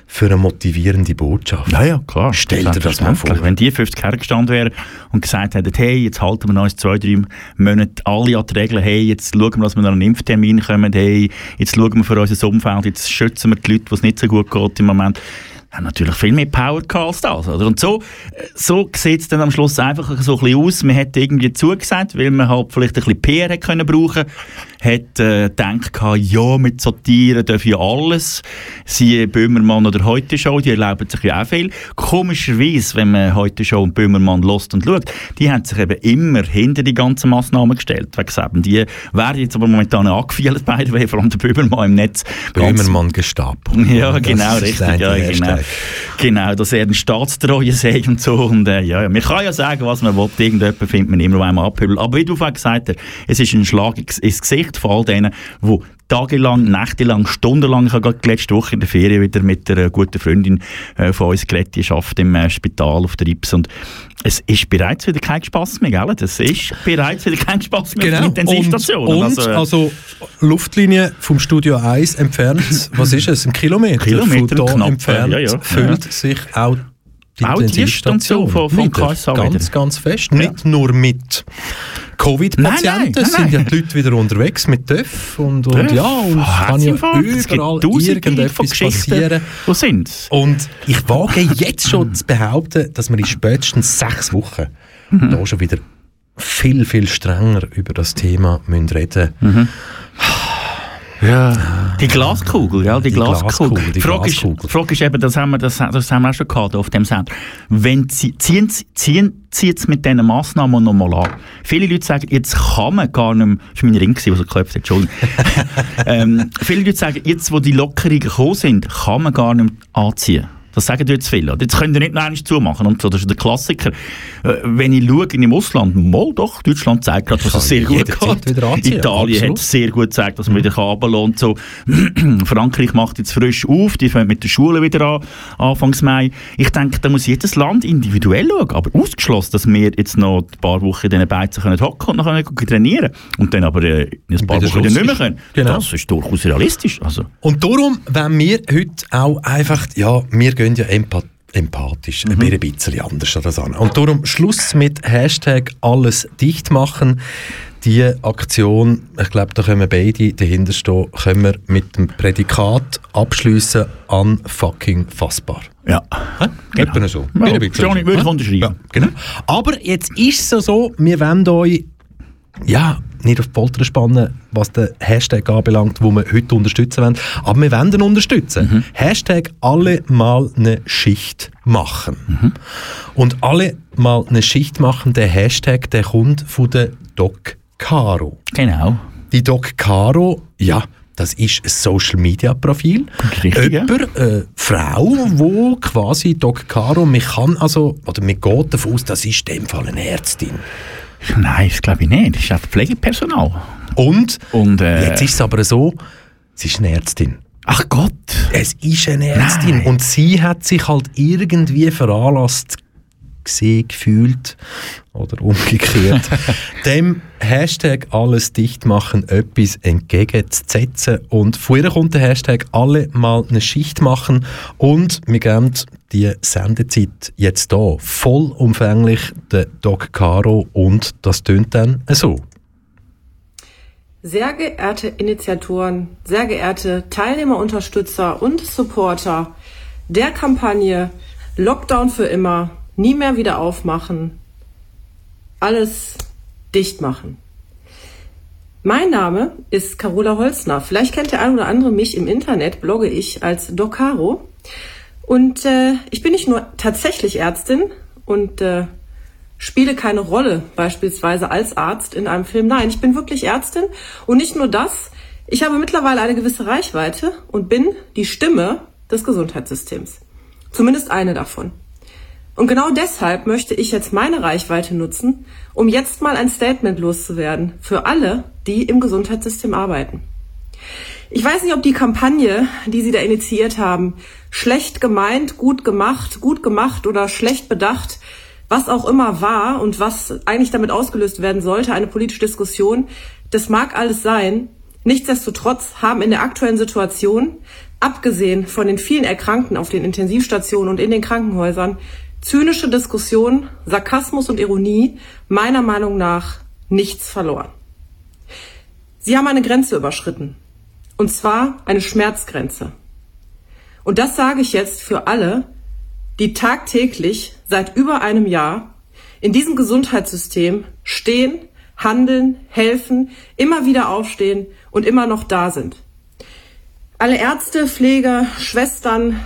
für eine motivierende Botschaft. Ja, ja, klar. Stell dir das mal vor. Wenn die 50 hergestanden wären und gesagt hätten, hey, jetzt halten wir in zwei, drei Monate alle an die Regeln, hey, jetzt schauen wir, dass wir noch einen Impftermin kommen, hey, jetzt schauen wir für unser Umfeld, jetzt schützen wir die Leute, wo es nicht so gut geht im Moment. Haben natürlich viel mehr Power gehabt als das, oder? Und so, so sieht es dann am Schluss einfach so ein bisschen aus. Man hat irgendwie zugesagt, weil man halt vielleicht ein bisschen PR hätte können brauchen hat äh, gedacht, gehabt, ja, mit Satire darf ja alles. Siehe Böhmermann oder Heute Show, die erlauben sich ja auch viel. Komischerweise, wenn man Heute Show und Böhmermann lost und schaut, die haben sich eben immer hinter die ganzen Massnahmen gestellt. Wegen eben, die werden jetzt aber momentan angefielt, beide, vor allem der Böhmermann im Netz. Böhmermann Gestapo. ja, Das genau, ist richtig. Ja, Hashtag. Genau. genau, dass er ein Staatstreue sei und so. Und, äh, ja. Man kann ja sagen, was man will. Irgendjemand findet man immer einmal abhübeln. Aber wie du vorhin gesagt hast, es ist ein Schlag ins Gesicht von all denen, die tagelang, nächtelang, stundenlang. Ich habe gerade letzte Woche in der Ferien wieder mit einer guten Freundin äh, von uns geredet, die arbeitet im äh, Spital auf der Ips und es ist bereits wieder kein Spass mehr, gell? Es ist bereits wieder kein Spass mehr. Genau. Und, und also, Luftlinie vom Studio 1 entfernt, was ist es, ein Kilometer, Kilometer von da entfernt, ja, ja. füllt sich auch die Auch die Station von- vom wieder, KSA ganz, wieder. ganz fest. Nicht nur mit Covid-Patienten, sind ja die Leute wieder unterwegs mit TÜV und, und TÜV, ja, und es kann ja überall von irgendetwas passieren. Wo sind's? Und ich wage jetzt schon zu behaupten, dass wir in spätestens sechs Wochen Mhm. da schon wieder viel, viel strenger über das Thema müssen reden Mhm. Ja. Die Glaskugel, ja, die, Die Glaskugel. Glaskugel, die Frage, Glaskugel. Ist, Frage ist eben, das haben wir, das, das haben wir auch schon gehabt auf dem Sender. Wenn sie, ziehen, sie- ziehen, ziehen sie mit diesen Massnahmen nochmal an. Viele Leute sagen, jetzt kann man gar nicht mehr, das war mein Ring, der so geklopft hat, Entschuldigung. ähm, viele Leute sagen, jetzt wo die Lockerungen gekommen sind, kann man gar nicht mehr anziehen. Das sagen jetzt viele. Jetzt könnt ihr nicht noch einmal zumachen. Und so, das ist der Klassiker. Äh, wenn ich schaue in dem Ausland, mal doch, Deutschland zeigt gerade, dass es sehr gut geht. anziehen, Italien absolut. hat sehr gut gezeigt, dass man wieder runterlassen kann. und So. Frankreich macht jetzt frisch auf, die fangen mit den Schulen wieder an, Anfangs Mai. Ich denke, da muss jedes Land individuell schauen, aber ausgeschlossen, dass wir jetzt noch ein paar Wochen in diesen Beizen können hocken und noch können trainieren und dann aber äh, in ein paar Wochen wieder nicht mehr können. Genau. Das ist durchaus realistisch. Also. Und darum, wenn wir heute auch einfach, ja, wir gehen ja empath empathisch, Mhm. ein bisschen anders an das an. Und darum Schluss mit Hashtag alles dicht machen. Die Aktion, ich glaube, da können wir beide dahinter stehen, können wir mit dem Prädikat abschließen an fucking fassbar. Ja. Hä? Genau. Etwa so. Ja, so. würde ich unterschreiben. Ja, genau. Aber jetzt ist es ja so, wir wollen euch ja, nicht auf die Folter spannen, was den Hashtag anbelangt, wo wir heute unterstützen wollen. Aber wir wollen ihn unterstützen. Mhm. Hashtag alle mal eine Schicht machen. Mhm. Und alle mal eine Schicht machen, der Hashtag, der kommt von der Doc Caro. Genau. Die Doc Caro, ja, das ist ein Social Media Profil. Richtig. Jemand, äh, Frau, wo quasi Doc Caro, man kann also, oder man geht davon aus, das ist in dem Fall eine Ärztin. Nein, das glaube ich nicht. Das ist auch Pflegepersonal. Und, Und, äh, jetzt ist es aber so, sie ist eine Ärztin. Ach Gott. Es ist eine Ärztin Nein. und sie hat sich halt irgendwie veranlasst gesehen, gefühlt oder umgekehrt, dem Hashtag alles dicht machen etwas entgegenzusetzen. Und von ihr kommt der Hashtag alle mal eine Schicht machen. Und wir geben die Sendezeit jetzt da vollumfänglich der Doc Caro. Und das tönt dann so. Sehr geehrte Initiatoren, sehr geehrte Teilnehmer, Unterstützer und Supporter der Kampagne Lockdown für immer, nie mehr wieder aufmachen, alles dicht machen. Mein Name ist Carola Holzner. Vielleicht kennt der ein oder andere mich im Internet, blogge ich als Docaro. Und äh, ich bin nicht nur tatsächlich Ärztin und äh, spiele keine Rolle, beispielsweise als Arzt in einem Film. Nein, ich bin wirklich Ärztin und nicht nur das. Ich habe mittlerweile eine gewisse Reichweite und bin die Stimme des Gesundheitssystems. Zumindest eine davon. Und genau deshalb möchte ich jetzt meine Reichweite nutzen, um jetzt mal ein Statement loszuwerden für alle, die im Gesundheitssystem arbeiten. Ich weiß nicht, ob die Kampagne, die Sie da initiiert haben, schlecht gemeint, gut gemacht, gut gemacht oder schlecht bedacht, was auch immer war und was eigentlich damit ausgelöst werden sollte, eine politische Diskussion, das mag alles sein. Nichtsdestotrotz haben in der aktuellen Situation, abgesehen von den vielen Erkrankten auf den Intensivstationen und in den Krankenhäusern, zynische Diskussion, Sarkasmus und Ironie meiner Meinung nach nichts verloren. Sie haben eine Grenze überschritten. Und zwar eine Schmerzgrenze. Und das sage ich jetzt für alle, die tagtäglich seit über einem Jahr in diesem Gesundheitssystem stehen, handeln, helfen, immer wieder aufstehen und immer noch da sind. Alle Ärzte, Pfleger, Schwestern,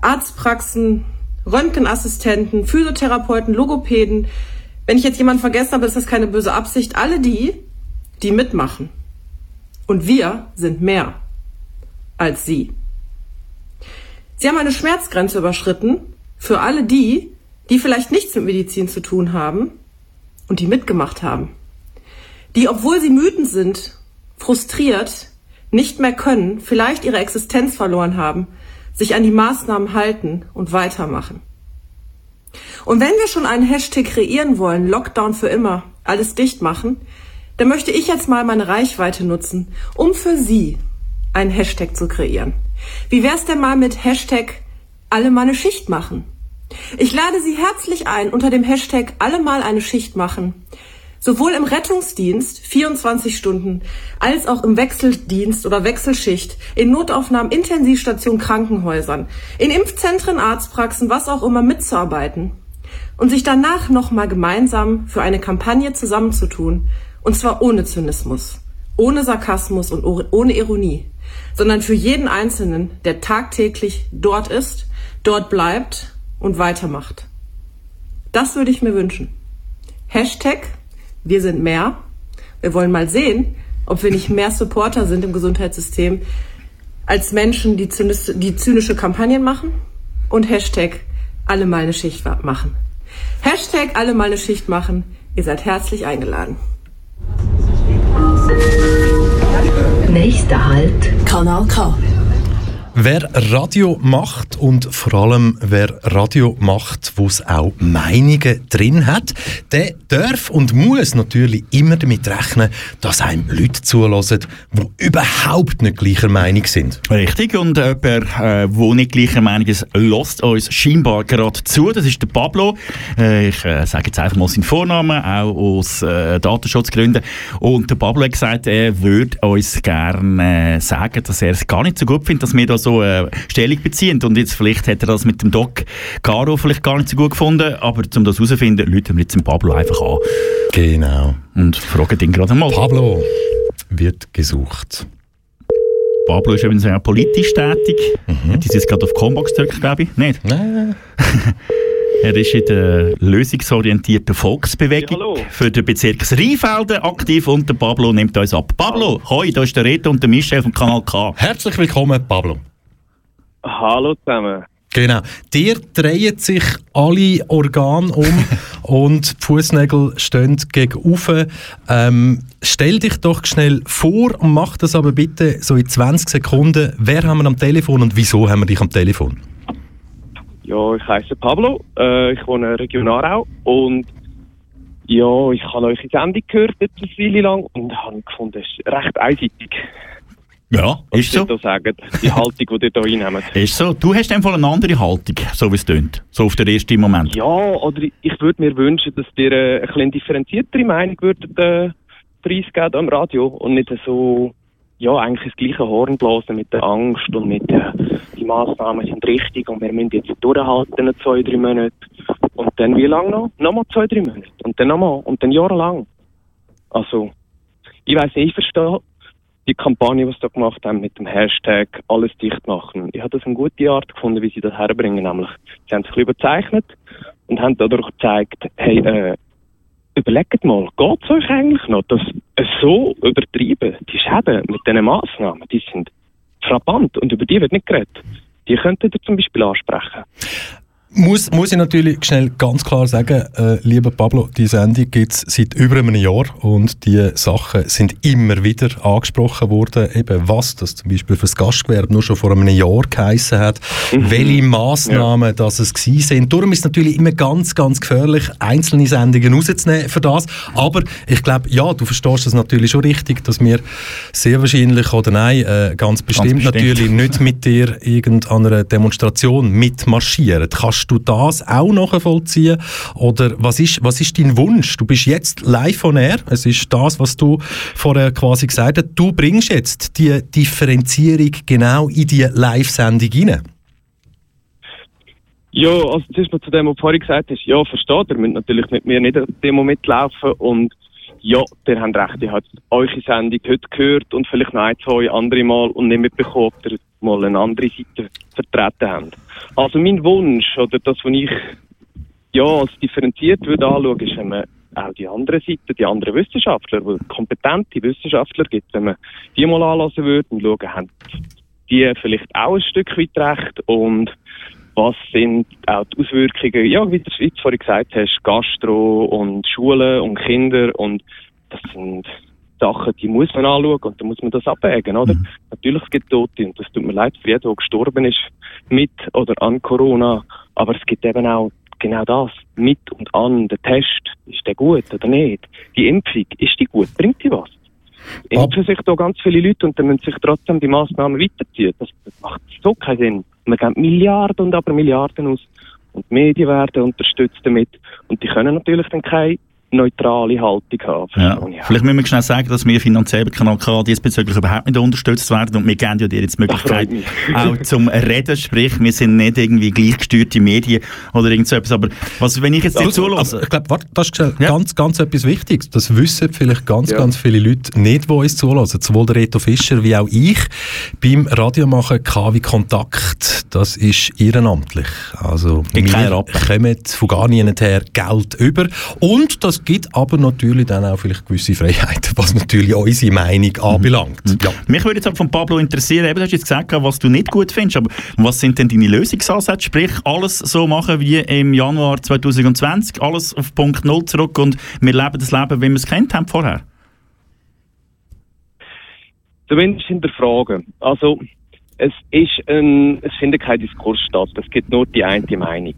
Arztpraxen, Röntgenassistenten, Physiotherapeuten, Logopäden. Wenn ich jetzt jemanden vergessen habe, ist das keine böse Absicht. Alle die, die mitmachen. Und wir sind mehr als sie. Sie haben eine Schmerzgrenze überschritten für alle die, die vielleicht nichts mit Medizin zu tun haben und die mitgemacht haben. Die, obwohl sie müden sind, frustriert, nicht mehr können, vielleicht ihre Existenz verloren haben, sich an die Maßnahmen halten und weitermachen. Und wenn wir schon einen Hashtag kreieren wollen, Lockdown für immer, alles dicht machen, dann möchte ich jetzt mal meine Reichweite nutzen, um für Sie einen Hashtag zu kreieren. Wie wär's denn mal mit Hashtag alle mal eine Schicht machen? Ich lade Sie herzlich ein, unter dem Hashtag alle mal eine Schicht machen, sowohl im Rettungsdienst 24 Stunden als auch im Wechseldienst oder Wechselschicht, in Notaufnahmen, Intensivstationen, Krankenhäusern, in Impfzentren, Arztpraxen, was auch immer mitzuarbeiten und sich danach nochmal gemeinsam für eine Kampagne zusammenzutun, und zwar ohne Zynismus, ohne Sarkasmus und ohne Ironie, sondern für jeden Einzelnen, der tagtäglich dort ist, dort bleibt und weitermacht. Das würde ich mir wünschen. Hashtag wir sind mehr. Wir wollen mal sehen, ob wir nicht mehr Supporter sind im Gesundheitssystem als Menschen, die, zynisch, die zynische Kampagnen machen. Und Hashtag alle mal eine Schicht machen. Hashtag alle mal eine Schicht machen. Ihr seid herzlich eingeladen. Nächster Halt. Kanal K. Wer Radio macht und vor allem wer Radio macht, wo es auch Meinungen drin hat, der darf und muss natürlich immer damit rechnen, dass einem Leute zulassen, die überhaupt nicht gleicher Meinung sind. Richtig, und jemand, äh, wo nicht gleicher Meinung ist, lässt uns scheinbar gerade zu. Das ist der Pablo. Äh, ich äh, sage jetzt einfach mal seinen Vornamen, auch aus äh, Datenschutzgründen. Und der Pablo hat gesagt, er würde uns gerne äh, sagen, dass er es gar nicht so gut findet, dass wir das so äh, Stellung beziehen. Und jetzt vielleicht hat er das mit dem Doc Caro vielleicht gar nicht so gut gefunden, aber um das herauszufinden, rufen wir jetzt den Pablo einfach an. Genau. Und fragen ihn gerade mal. Pablo wird gesucht. Pablo ist übrigens auch politisch tätig. Mhm. Hat jetzt gerade auf Combox gedrückt, glaube ich? Nicht? Nein. Er ist in der lösungsorientierten Volksbewegung Ja, für den Bezirk Rheinfelden aktiv und der Pablo nimmt uns ab. Pablo, hoi, da ist der Reto und der Michel vom Kanal K. Herzlich willkommen, Pablo. Hallo zusammen. Genau. Dir drehen sich alle Organe um und die Fußnägel stehen gegen oben. Ähm, stell dich doch schnell vor und mach das aber bitte so in 20 Sekunden. Wer haben wir am Telefon und wieso haben wir dich am Telefon? Ja, ich heiße Pablo, äh, ich wohne in der Region Aarau und ja, ich habe eure Sendung gehört jetzt eine Weile lang und habe gefunden, es ist recht einseitig, Ja, was ist so. da sagt, die Haltung, die ihr da einnehmt. Ist so. Du hast einfach eine andere Haltung, so wie es tönt. So auf den ersten Moment. Ja, oder ich würde mir wünschen, dass ihr äh, ein bisschen differenziertere Meinung würdet äh, preisgeben am Radio und nicht so, ja, eigentlich das gleiche Horn blasen mit der Angst und mit äh, die Massnahmen sind richtig und wir müssen jetzt durchhalten, zwei, drei Monate und dann wie lange noch? Nochmal zwei, drei Monate und dann nochmal und dann jahrelang. Also, ich weiß nicht, ich verstehe die Kampagne, die sie da gemacht haben mit dem Hashtag alles dicht machen. Ich habe das eine gute Art gefunden, wie sie das herbringen, nämlich sie haben sich überzeichnet und haben dadurch gezeigt, hey, äh, überlegt mal, geht es euch eigentlich noch, dass es so übertrieben, die Schäden mit diesen Massnahmen, die sind frappant und über die wird nicht geredet. Die könntet ihr zum Beispiel ansprechen. Muss, muss ich natürlich schnell ganz klar sagen, äh, lieber Pablo, die Sendung gibt es seit über einem Jahr und die Sachen sind immer wieder angesprochen worden, eben was das zum Beispiel für das Gastgewerbe nur schon vor einem Jahr geheissen hat, welche Massnahmen das es gewesen sind. Darum ist es natürlich immer ganz, ganz gefährlich, einzelne Sendungen rauszunehmen für das, aber ich glaube, ja, du verstehst das natürlich schon richtig, dass wir sehr wahrscheinlich, oder nein, äh, ganz bestimmt, bestimmt. natürlich nicht mit dir irgendeiner Demonstration mitmarschieren. Kannst du das auch nachvollziehen? Oder was ist, was ist dein Wunsch? Du bist jetzt live on air. Es ist das, was du vorher quasi gesagt hast. Du bringst jetzt die Differenzierung genau in die Live-Sendung rein. Ja, also zuerst mal zu dem, was du vorhin gesagt hast, ja, versteht, ihr müsst natürlich mit mir nicht an Demo mitlaufen und ja, ihr habt recht, ihr habt eure Sendung heute gehört und vielleicht noch ein, zwei andere Mal und nicht mitbekommen, ob ihr mal eine andere Seite vertreten habt. Also mein Wunsch, oder das, was ich ja als differenziert würde anschauen, ist, wenn man auch die andere Seite, die anderen Wissenschaftler, wo es kompetente Wissenschaftler gibt, wenn man die mal anlassen würde und schauen, haben die vielleicht auch ein Stück weit recht und was sind auch die Auswirkungen, ja, wie du du vorhin gesagt hast, Gastro und Schulen und Kinder und das sind Sachen, die muss man anschauen und dann muss man das abwägen, oder? Mhm. Natürlich, es gibt Tote und das tut mir leid für jeden, der gestorben ist mit oder an Corona, aber es gibt eben auch genau das, mit und an, der Test, ist der gut oder nicht? Die Impfung, ist die gut? Bringt die was? Impfen sich da ganz viele Leute und dann müssen sich trotzdem die Massnahmen weiterziehen. Das, das macht so keinen Sinn. Man gibt Milliarden und aber Milliarden aus. Und die Medien werden unterstützt damit. Und die können natürlich dann keine neutrale Haltung haben. Ja. Vielleicht müssen wir schnell sagen, dass wir finanziell bei Kanal K diesbezüglich überhaupt nicht unterstützt werden und wir geben ja dir jetzt die Möglichkeit auch zum Reden, sprich wir sind nicht irgendwie gleichgesteuerte Medien oder irgend so etwas, aber was, wenn ich jetzt dir Aber zulasse, ich glaube, warte, das ist Ja. ganz, ganz etwas Wichtiges. Das wissen vielleicht ganz, Ja. ganz viele Leute nicht, die uns zulassen. Sowohl der Reto Fischer wie auch ich beim Radiomachen KW Kontakt. Das ist ehrenamtlich. Also wir kommen von gar niemand her Geld über. Und das gibt aber natürlich dann auch vielleicht gewisse Freiheiten, was natürlich unsere Meinung Mhm. anbelangt. Ja. mich würde jetzt aber von Pablo interessieren, eben, du hast jetzt gesagt, was du nicht gut findest, aber was sind denn deine Lösungsansätze? Sprich, alles so machen wie im Januar 2020, alles auf Punkt Null zurück und wir leben das Leben, wie wir es kennt haben vorher. zumindest hinterfragen. Also, es ist ein, es findet kein Diskurs statt. Es gibt nur die eine Meinung.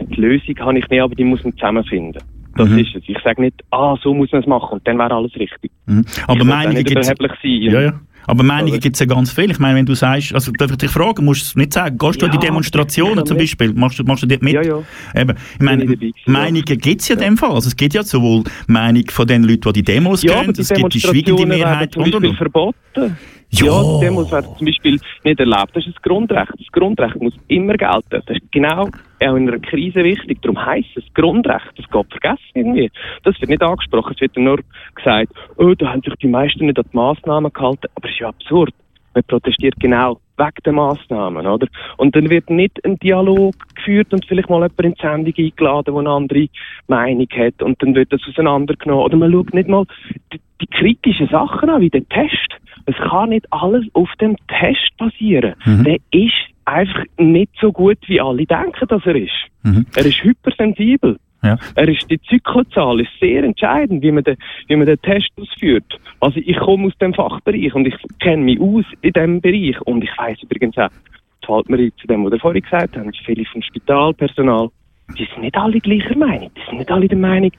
Die Lösung habe ich nicht, aber die muss man zusammenfinden. Das Mhm. ist es. Ich sage nicht, ah, so muss man es machen und dann wäre alles richtig. Mhm. Aber Meinungen überheblich sein. Ja, ja. Aber Meinungen Oder- gibt es ja ganz viel. Ich meine, wenn du sagst, also darf ich dich fragen, musst du es nicht sagen, gehst du an die Ja, Demonstrationen ja, zum. Beispiel, machst du, machst du dort mit? Ja, ja. Eben, ich meine, dabei ja. Meinungen gibt es ja in dem Fall. Also es gibt ja sowohl Meinung von den Leuten, die die Demos Ja, gehen, es gibt die schweigende werden Mehrheit und, und, und. verboten. Ja. Ja, Demos werden zum Beispiel nicht erlaubt. Das ist das Grundrecht. Das Grundrecht muss immer gelten. Das ist genau auch in einer Krise wichtig. Darum heisst es Grundrecht. Das geht vergessen irgendwie. Das wird nicht angesprochen. Es wird nur gesagt, oh, da haben sich die meisten nicht an die Massnahmen gehalten. Aber es ist ja absurd. Man protestiert genau wegen den Massnahmen, oder? Und dann wird nicht ein Dialog geführt und vielleicht mal jemand in die Sendung eingeladen, der eine andere Meinung hat und dann wird das auseinandergenommen. Oder man schaut nicht mal die, die kritischen Sachen an, wie den Test. Es kann nicht alles auf dem Test basieren. Der ist einfach nicht so gut, wie alle denken, dass er ist. Mhm. Er ist hypersensibel. Ja. Er ist, die Zyklenzahl ist sehr entscheidend, wie man den, wie man den Test ausführt. Also ich komme aus dem Fachbereich und ich kenne mich aus in dem Bereich und ich weiß übrigens auch, das fällt mir zu dem, was ihr vorhin gesagt habt, viele vom Spitalpersonal, die sind nicht alle gleicher Meinung. Die sind nicht alle der Meinung,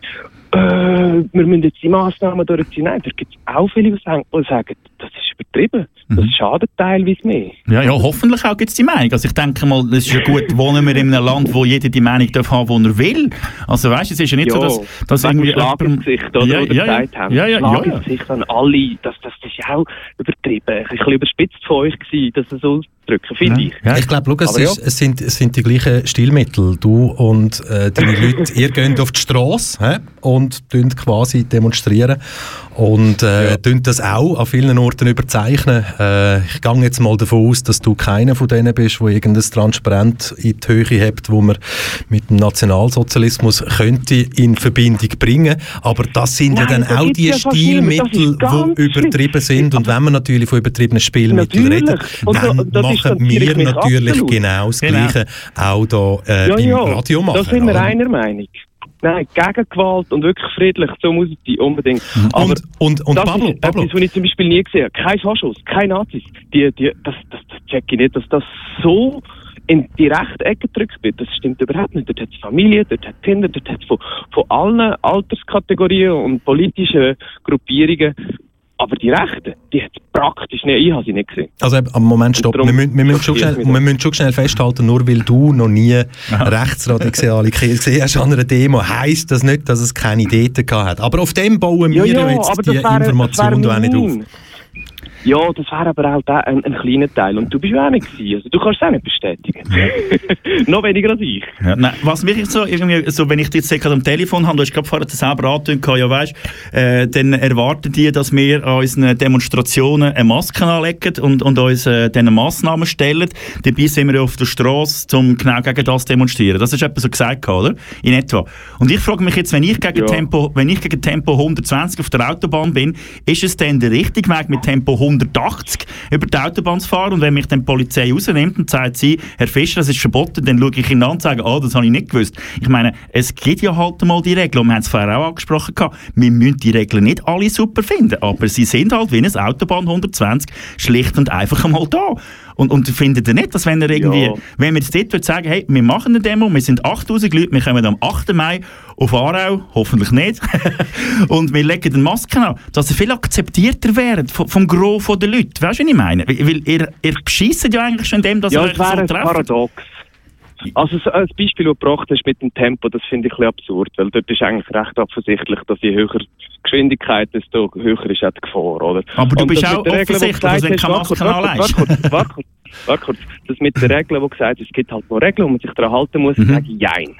äh, wir müssen jetzt die Massnahmen durchziehen. Nein, da gibt es auch viele, die sagen, das ist übertrieben. Das schadet teilweise mehr. Ja, ja, hoffentlich auch gibt es die Meinung. Also ich denke mal, es ist ja gut, wohnen wir in einem Land, wo jeder die Meinung darf haben, die er will. Also weißt du, es ist ja nicht so, dass, dass irgendwie Schlag Gesicht, oder? Ja, oder ja, ja. haben. Ja, ja, Schlag ja, ja. Gesicht an alle, das, das, ist auch übertrieben. Ein bisschen überspitzt von euch gewesen, das so auszudrücken, finde ich. Ja, Ich glaube, es, ja. ist, es, sind, es sind die gleichen Stilmittel. Du und äh, deine Leute, ihr geht auf die Straße hä, und quasi demonstrieren und äh, Ja. das auch an vielen Orten überzeichnen. Äh, ich gehe jetzt mal davon aus, dass du keiner von denen bist, wo irgendein Transparent in die Höhe hebt, wo man mit dem Nationalsozialismus könnte in Verbindung bringen. Aber das sind ja Nein, dann da auch die ja Stilmittel, die übertrieben sind. Und wenn man natürlich von übertriebenen Spielmitteln redet, Und so- dann das machen wir natürlich absolut. genau das Genau. Gleiche auch da äh, Ja, beim ja, Radio machen. da sind wir oder? einer Meinung. Nein, gegen Gewalt und wirklich friedlich, so muss es sein, unbedingt. Aber Und, und, und das Pablo, ist Pablo, etwas, was ich zum Beispiel nie gesehen habe. Kein Faschos, kein Nazis. Die, die, das, das, das check ich nicht, dass das so in die rechte Ecke gedrückt wird. Das stimmt überhaupt nicht. Dort hat es Familie, dort hat es Kinder, dort hat es von, von allen Alterskategorien und politischen Gruppierungen. Aber die Rechten, die hat es praktisch nicht. Ich habe sie nicht gesehen. also am Moment stopp. darum Wir müssen, wir, müssen schon schnell, wir müssen schon schnell festhalten, nur weil du noch nie Rechtsradikale gesehen hast an einer Demo, heisst das nicht, dass es keine Ideen gehabt hat. Aber auf dem bauen wir jetzt die Information da auch nicht auf. Ja, das wäre aber auch da ein, ein kleiner Teil. Und du bist ja auch nicht gewesen. Also, du kannst es auch nicht bestätigen. Noch weniger als ich. Ja, nein, was mich so, irgendwie, so, wenn ich dich jetzt gerade am Telefon habe, du hast gerade vorher das selber angetönt, ja weißt, äh, dann erwarten die, dass wir an unseren Demonstrationen eine Maske anlegen und, und uns äh, diesen Massnahmen stellen. Dabei sind wir ja auf der Straße, um genau gegen das zu demonstrieren. Das ist etwas so gesagt, oder? In etwa. Und ich frage mich jetzt, wenn ich gegen Ja. Tempo, wenn ich gegen Tempo 120 auf der Autobahn bin, ist es denn der richtige Weg mit Tempo 100 180 über die Autobahn zu fahren und wenn mich dann die Polizei rausnimmt und sagt sie, Herr Fischer, das ist verboten, dann schaue ich ihn an und sage, ah, das habe ich nicht gewusst. Ich meine, es gibt ja halt mal die Regeln und wir haben es vorher auch angesprochen, gehabt, wir müssen die Regeln nicht alle super finden, aber sie sind halt wie eine Autobahn 120 schlicht und einfach einmal da. Und, und findet ihr nicht, dass wenn er irgendwie, Ja. wenn wir jetzt dort sagen, hey, wir machen eine Demo, wir sind 8000 Leute, wir kommen am 8. Mai auf Aarau, hoffentlich nicht, und wir legen eine Maske an, dass ihr viel akzeptierter wären vom, Gros der Leute. Weißt du, was ich meine? Weil ihr, ihr beschisst ja eigentlich schon dem, dass Ja, ihr euch so ein trefft. Paradox. Also so ein Beispiel, das du gebracht hast mit dem Tempo, das finde ich ein bisschen absurd, weil dort ist eigentlich recht offensichtlich, dass je höher die Geschwindigkeit, desto höher ist auch die Gefahr, oder? Aber du Und bist das auch Regel, offensichtlich, dass hast, keine Maske anlegst. warte kurz. Das mit den Regeln, wo gesagt es gibt halt noch Regeln, wo man sich daran halten muss, Mhm. sage ich Jein.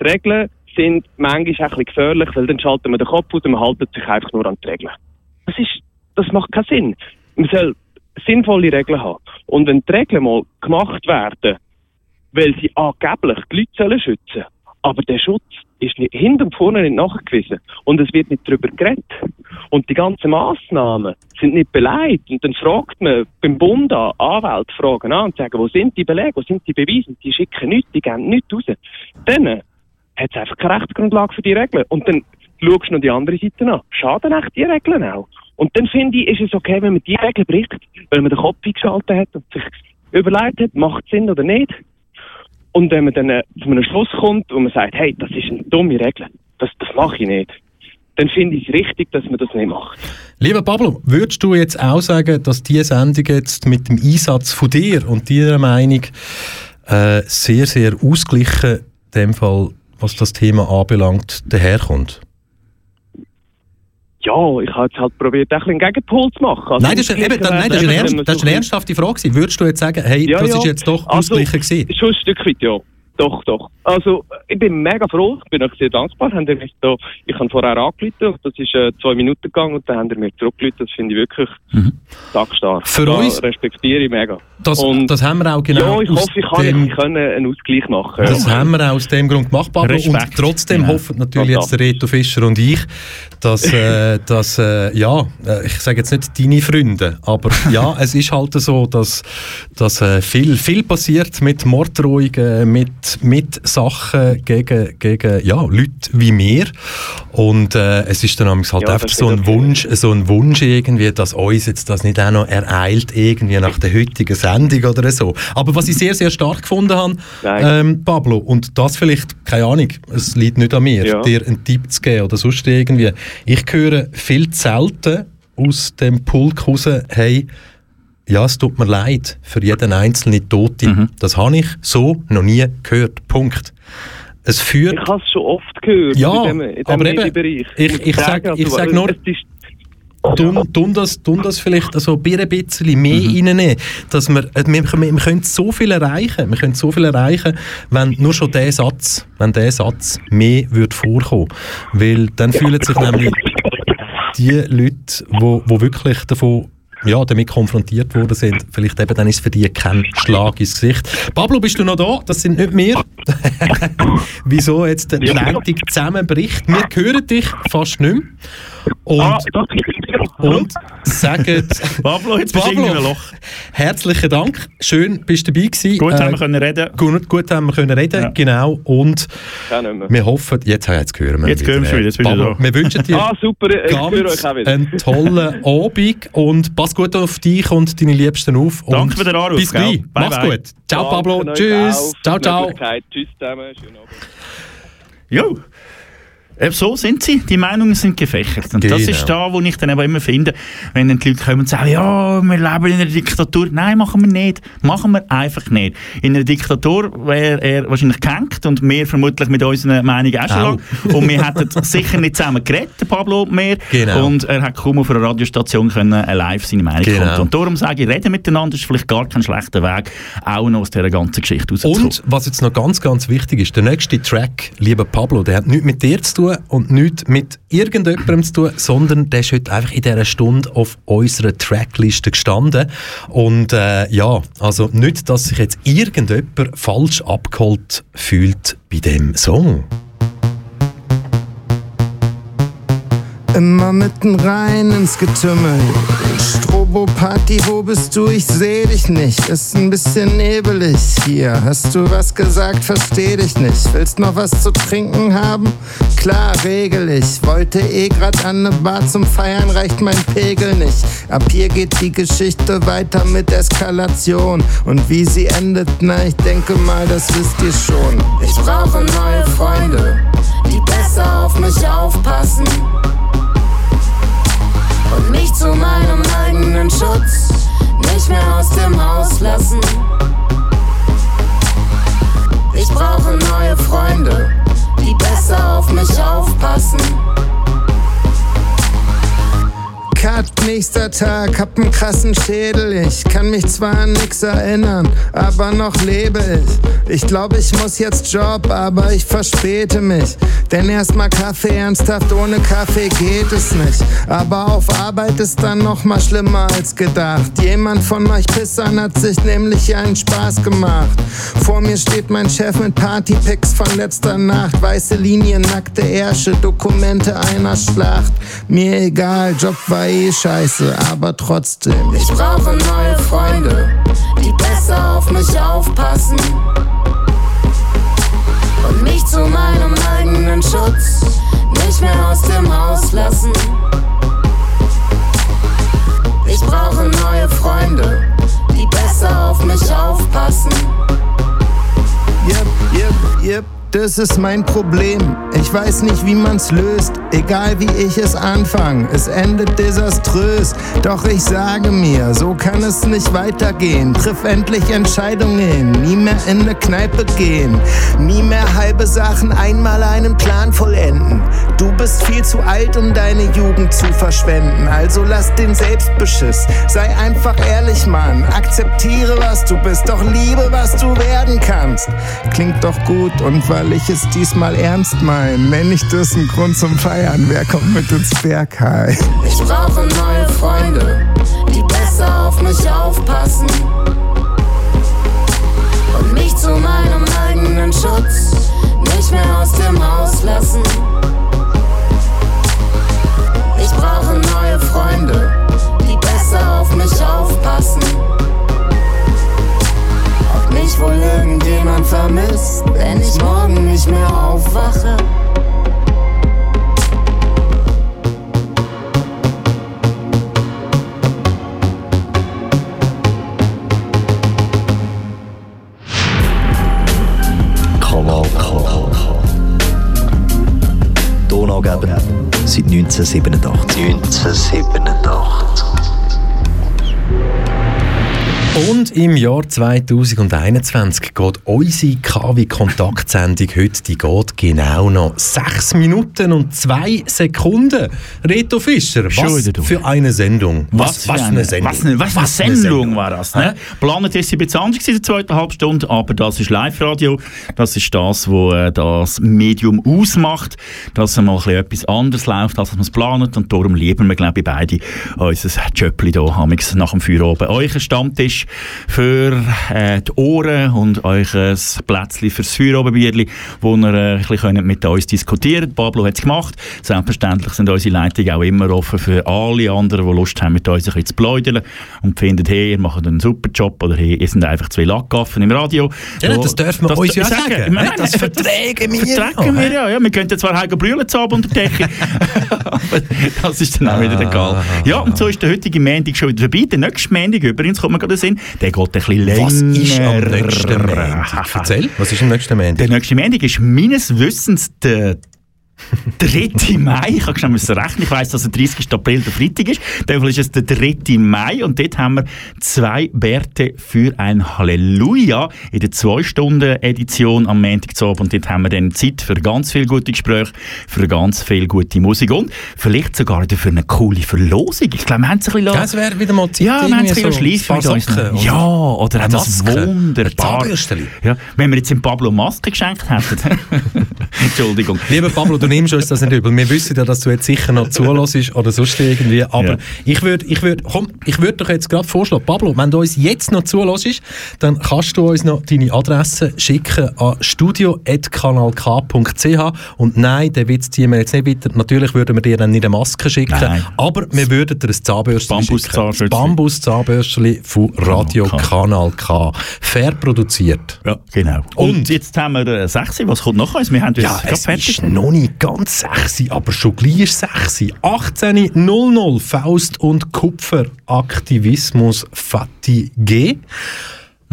Die Regeln sind manchmal ein bisschen gefährlich, weil dann schalten wir den Kopf aus und man haltet sich einfach nur an die Regeln. Das ist, das macht keinen Sinn. Man soll sinnvolle Regeln haben. Und wenn die Regeln mal gemacht werden, weil sie angeblich die Leute sollen schützen aber der Schutz ist nicht, hinten und vorne nicht nachgewiesen. Und es wird nicht darüber geredet. Und die ganzen Massnahmen sind nicht beleidigt. Und dann fragt man beim Bund an, Anwälte fragen an und sagen, wo sind die Belege, wo sind die Beweise? Und die schicken nichts, die geben nichts raus. Dann hat es einfach keine Rechtsgrundlage für die Regeln. Und dann schaust du noch die andere Seite an. Schaden echt die Regeln auch? Und dann finde ich, ist es okay, wenn man die Regeln bricht, weil man den Kopf eingeschaltet hat und sich überlegt hat, macht es Sinn oder nicht. Und wenn man dann äh, zu einem Schluss kommt und man sagt, hey, das ist eine dumme Regel, das, das mache ich nicht, dann finde ich es richtig, dass man das nicht macht. Lieber Pablo, würdest du jetzt auch sagen, dass diese Sendung jetzt mit dem Einsatz von dir und deiner Meinung äh, sehr, sehr ausgeglichen, in dem Fall, was das Thema anbelangt, daherkommt? Ja, ich habe jetzt halt probiert, ein bisschen einen Gegenpol zu machen. Also nein, das ist, eben, nein, das ist, eine, ernst, das ist eine ernsthafte Frage. gewesen. Würdest du jetzt sagen, hey, Ja, das ja. ist jetzt doch Also, ausgeglichen gewesen? Schon ein Stück weit, ja. Doch, doch. Also, ich bin mega froh, ich bin euch sehr dankbar. Ihr mich da, ich habe vorher angerufen, und das ist äh, zwei Minuten gegangen und dann haben ihr mir zurückgerufen. Das finde ich wirklich Mhm. Für Da uns- respektiere ich mega. Das, und- das haben wir auch genau ja, ich aus hoffe, ich kann, dem, ich kann einen Ausgleich machen. Das haben wir auch aus dem Grund gemacht, Pablo. Und trotzdem Ja. hoffen natürlich jetzt der Reto Fischer und ich, dass, äh, dass äh, ja, äh, ich sage jetzt nicht deine Freunde, aber ja, es ist halt so, dass, dass äh, viel, viel passiert mit Morddrohungen, mit, mit Sachen gegen, gegen ja, Leute wie mir. Und äh, es ist dann halt Ja, einfach so ein. Wunsch, so ein Wunsch irgendwie, dass uns jetzt das nicht auch noch ereilt, irgendwie nach der heutigen Sendung oder so. Aber was ich sehr, sehr stark gefunden habe, ähm, Pablo, und das vielleicht, keine Ahnung, es liegt nicht an mir, Ja. dir einen Tipp zu geben oder sonst irgendwie. Ich höre viel zu selten aus dem Pulk raus, hey, ja, es tut mir leid für jeden einzelnen Toten. Das habe ich so noch nie gehört. Punkt. Es führt Ich habe es schon oft gehört Ja, in dem, in dem aber eben, Medienbereich. ich- ich sag- sagen, ich sag nur- tun, tun, das, tun das vielleicht so ein bisschen mehr Mhm. reinnehmen. Dass wir, äh, wir, wir, wir können so viel erreichen. Wir können so viel erreichen, wenn nur schon der Satz, wenn der Satz mehr würde vorkommen. Weil dann fühlen sich nämlich die Leute, wo, wo wirklich davon ja, damit konfrontiert worden sind, vielleicht eben dann ist für die kein Schlag ins Gesicht. Pablo, bist du noch da? Das sind nicht wir. Wieso jetzt der Ja. Leitung zusammenbricht? Wir hören dich fast nicht mehr. Und, ah, wieder. und sagen, Pablo, jetzt bist du einem Loch. herzlichen Dank. Schön, bist du dabei gewesen. Gut, Äh, haben wir können reden. Gut, gut haben wir können reden, Ja. genau. Und wir hoffen, jetzt, jetzt hören wir Jetzt hören wir wieder, jetzt bist Pablo. Wir wünschen dir Ah, super, ganz euch auch wieder. einen tollen Abend und pass gut auf dich und deine Liebsten auf. Und Danke für den Anruf, Bis gleich. Bye, Mach's bye. gut. Ciao, Danke Pablo. Tschüss. Ciao, ciao. Tschüss zusammen. Schönen Abend. Jo. Eben So sind sie, die Meinungen sind gefächert. Und das Genau. ist da, wo ich dann aber immer finde, wenn dann die Leute kommen und sagen, ja, wir leben in einer Diktatur. Nein, machen wir nicht. Machen wir einfach nicht. In einer Diktatur wäre er wahrscheinlich gehängt und wir vermutlich mit unseren Meinungen auch schon Auch. lang. Und wir hätten sicher nicht zusammen geredet, Pablo und wir. Genau. Und er hat kaum auf einer Radiostation können äh, live seine Meinung Genau. kundtun. Und darum sage ich, reden miteinander ist vielleicht gar kein schlechter Weg, auch noch aus dieser ganzen Geschichte rauszukommen. Und was jetzt noch ganz, ganz wichtig ist, der nächste Track, lieber Pablo, der hat nichts mit dir zu tun und nichts mit irgendjemandem zu tun, sondern der ist heute einfach in dieser Stunde auf unserer Trackliste gestanden. Und äh, ja, also nicht, dass sich jetzt irgendjemand falsch abgeholt fühlt bei dem Song. Immer mitten rein ins Getümmel. Strobopack Kathi, wo bist du? Ich seh dich nicht. Ist ein bisschen nebelig hier. Hast du was gesagt? Versteh dich nicht. Willst noch was zu trinken haben? Klar, regel ich. Wollte eh grad an ne Bar zum Feiern, reicht mein Pegel nicht. Ab hier geht die Geschichte weiter mit Eskalation. Und wie sie endet, na, ich denke mal, das wisst ihr schon. Ich brauche neue Freunde, die besser auf mich aufpassen und mich zu meinem eigenen Schutz nicht mehr aus dem Haus lassen. Ich brauche neue Freunde, die besser auf mich aufpassen. Cut, nächster Tag, hab einen krassen Schädel. Ich kann mich zwar an nix erinnern, aber noch lebe ich. Ich glaube, ich muss jetzt Job, aber ich verspäte mich. Denn erstmal Kaffee, ernsthaft ohne Kaffee geht es nicht. Aber auf Arbeit ist dann noch mal schlimmer als gedacht. Jemand von euch Pissern hat sich nämlich einen Spaß gemacht. Vor mir steht mein Chef mit Partypics von letzter Nacht. Weiße Linien, nackte Ärsche, Dokumente einer Schlacht. Mir egal, Job war eh scheiße, aber trotzdem. Ich brauche neue Freunde, die besser auf mich aufpassen. Und mich zu meinem eigenen Schutz nicht mehr aus dem Haus lassen. Ich brauche neue Freunde, die besser auf mich aufpassen. Yep, yep, yep. Das ist mein Problem. Ich weiß nicht, wie man's löst. Egal wie ich es anfange, es endet desaströs. Doch ich sage mir, so kann es nicht weitergehen. Triff endlich Entscheidungen, nie mehr in eine Kneipe gehen. Nie mehr halbe Sachen, einmal einen Plan vollenden. Du bist viel zu alt, um deine Jugend zu verschwenden. Also lass den Selbstbeschiss. Sei einfach ehrlich, Mann. Akzeptiere, was du bist, doch liebe, was du werden kannst. Klingt doch gut und weil ich es diesmal ernst mein, nenn ich das einen Grund zum Feiern. Wer kommt mit ins Bergheim? Ich brauche neue Freunde, die besser auf mich aufpassen. Und mich zu meinem eigenen Schutz nicht mehr aus dem Haus lassen. Ich brauche neue Freunde, die besser auf mich aufpassen. Mich wohl irgendjemand vermisst, wenn ich morgen nicht mehr aufwache. Kanal K. Donaugeber seit 1987. 1987. Und im Jahr 2021 geht unsere KW-Kontaktsendung heute, die geht genau noch 6 Minuten und 2 Sekunden. Reto Fischer, was für eine Sendung. Was, was für eine Sendung. Was, eine- was eine Was eine Sendung, war das. Ne? Planet ist sie ein bisschen anders gewesen, die zweite Halbstunde, aber das ist Live-Radio. Das ist das, was äh, das Medium ausmacht, dass bisschen etwas anderes läuft, als man es planet. Und darum lieben wir, glaube ich, beide unser Jöppli hier nach dem Feierabend. Euer Stammtisch für äh, die Ohren und euch ein Plätzchen fürs Feierabendbierli, wo ihr äh, ein bisschen mit uns diskutieren könnt. Pablo hat es gemacht. Selbstverständlich sind unsere Leitungen auch immer offen für alle anderen, die Lust haben, mit uns ein bisschen zu plaudern und finden, hey, ihr macht einen super Job oder hey, ihr sind einfach zwei Lackaffen im Radio. Ja, So, das dürfen wir uns ja sagen. Ich meine, das verträgen wir Vertragen ja. wir ja. ja. Wir könnten zwar heim brüllen zu unter der Decke, aber das ist dann auch wieder egal. Ja, und so ist der heutige Montag schon wieder vorbei. Der nächste Montag übrigens, kommt mir gerade in Sinn, der geht ein bisschen länger. Was ist am nächsten Montag? Erzähl, was ist am nächsten Der Montag? nächste Montag ist meines Wissens der 3. Mai, ich habe schnell rechnen, ich weiss, dass der 30. April der Freitag ist, dafür ist es der 3. Mai und dort haben wir zwei Bärte für ein Halleluja in der 2-Stunden-Edition am Montagabend und dort haben wir dann Zeit für ganz viele gute Gespräche, für ganz viel gute Musik und vielleicht sogar für eine coole Verlosung. Ich glaube, wir haben es ein bisschen... Das wäre wieder mal Zeit. Ja, wir haben es ein bisschen so. Socken Ja, oder auch das wunderbar. Ja, wenn wir jetzt dem Pablo Maske geschenkt hätten. Entschuldigung. Lieber Pablo, du nimmst uns das nicht übel. Wir wissen ja, dass du jetzt sicher noch zulässt oder sonst irgendwie. Aber Ja. ich würde ich würd, komm, ich würd doch jetzt gerade vorschlagen, Pablo, wenn du uns jetzt noch zulässt, dann kannst du uns noch deine Adresse schicken an studio.kanalk.ch und nein, der Witz ziehen wir jetzt nicht weiter. Natürlich würden wir dir dann nicht eine Maske schicken, Nein. aber wir würden dir ein Zahnbürstchen schicken. Bambuszahnbürstchen. Von Radio K. Kanal K. Fair produziert. Ja, genau. Und, Und- jetzt haben wir äh, 6. Was kommt noch? Wir haben Ja, es fertig. ist noch nicht ganz sexy, aber schon gleich sexy. 18.00 Faust und Kupfer Aktivismus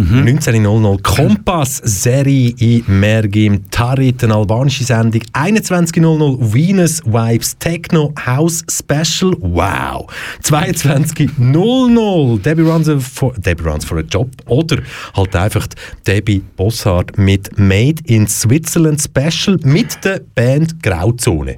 Fatigue. 19.00 Kompass Serie in Mergim Tarit, eine albanische Sendung. 21.00 Venus Vibes Techno House Special. Wow! 22.00 Debbie Runs for, Debbie Runs for a Job oder halt einfach Debbie Bossard mit Made in Switzerland Special mit der Band Grauzone.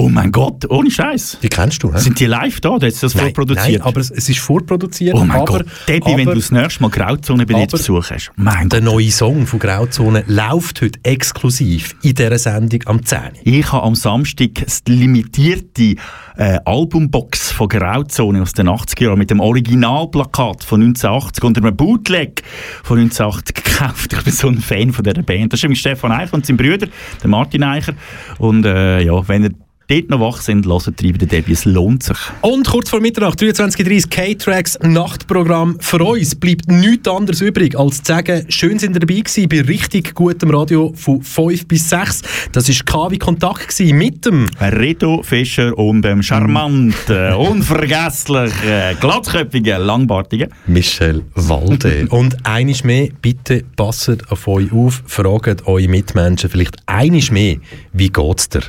Oh mein Gott, ohne Scheiß. Die kennst du, hä? Sind die live da? Oder hat das Nein, vorproduziert? Nein, aber es, es ist vorproduziert. oh mein aber, Gott. Debbie, wenn aber- du das nächste Mal Grauzone bei dir zu Besuch hast. Mein Der Gott. neue Song von Grauzone läuft heute exklusiv in dieser Sendung am 10. Ich habe am Samstag die limitierte äh, Albumbox von Grauzone aus den 80er Jahren mit dem Originalplakat von 1980 und einem Bootleg von 1980 gekauft. Ich bin so ein Fan von dieser Band. Das ist übrigens Stefan Eicher und sein Bruder, der Martin Eicher. Und äh, ja, wenn ihr dort noch wach sind, hört treiben den Debbie. Es lohnt sich. Und kurz vor Mitternacht, 23.30 K-Tracks Nachtprogramm. Für uns bleibt nichts anderes übrig, als zu sagen, schön sind ihr dabei gewesen bei richtig gutem Radio von 5 bis 6. Das war KW Kontakt gewesen mit dem Reto Fischer und dem charmanten, unvergesslichen, glatzköpfigen, langbartigen. Michel Walde. Und einiges mehr, bitte passet auf euch auf, fragt eure Mitmenschen vielleicht einiges mehr, wie geht's dir?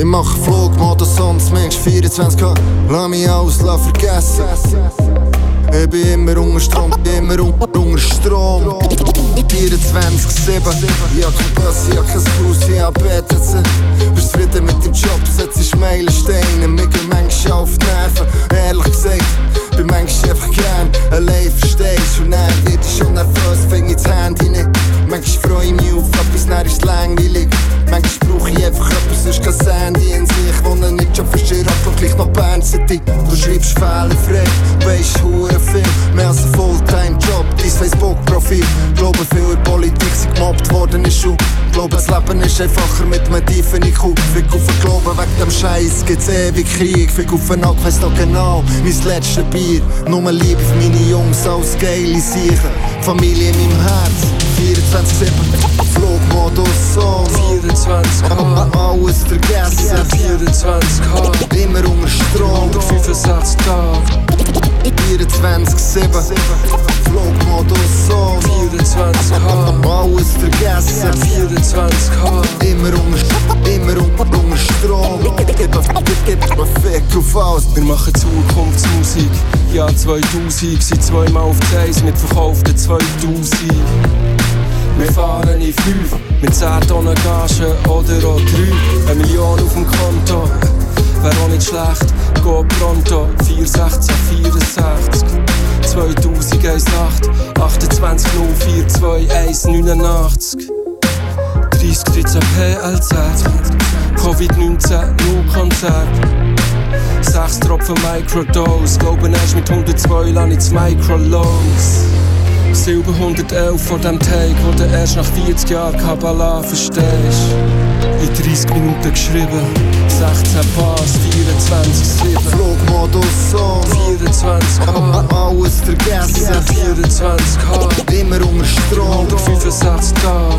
Ich mach Flugmodus, sonst Mensch 24K. Lass mich aus, lass vergessen. Ich bin immer unter Strom, immer un unter Strom. 24-7. Ich hab kein Bus, ich hab kein Haus, ich hab BTC. Bist zufrieden mit dem Job, setzt Meilensteine. Mir gehen manchmal auf die Nerven. Ehrlich gesagt, bin manchmal einfach gern allein, verstehst Und dann wird ich schon nervös, fäng ich das Handy nicht. Manchmal freu ich mich auf etwas, dann ist es langweilig. Manchmal brauch ich einfach etwas, sonst kein Sandy in sich. Ich wohne nicht schon verstehe, aber gleich noch Bern City. Du schreibst fehlerfrei, weisst hure viel. Mehr als ein Fulltime-Job, dein Facebook-Profil. Glaube viel in Politik sind gemobbt worden in Schule. Glaube das Leben ist einfacher mit einem tiefen IQ. Fick auf den Glauben, wegen dem Scheiß gibt's ewig Krieg. Fick auf den Nacken, weiss noch genau, mein letztes Bier. Nur Liebe für meine Jungs, alles geile Sicher. Familie in meinem Herz. 24-7 Flugmodus on. 24K, Alles vergessen. 24K, Immer unter Strom. 165 Tage, 24-7 Flugmodus on. 24K, Alles vergessen. 24K, Immer unter, immer unter, unter Strom. Gib, ein Fick auf alles Wir machen Zukunftsmusik, Jahr 2000, sind zweimal auf die Eis mit verkauften 2000. Wir fahren in fünf, mit 10 Tonnen Gage oder auch 3. Eine Million auf dem Konto, wär auch nicht schlecht. Go pronto, 416, 64. 2001, 28, 04, 21, 89. 30, 13 PLZ, Covid-19, nur Konzert. Sechs Tropfen Microdose, glauben erst mit 102 lang ins Microlows. Silber 111 vor dem Take, wo du erst nach 40 Jahren Kabbalah verstehst. In 30 Minuten geschrieben, 16 Bars, 24, 7. Flugmodus on 24K, Alles vergessen. 24K, Immer unter Strom. 65 Tage,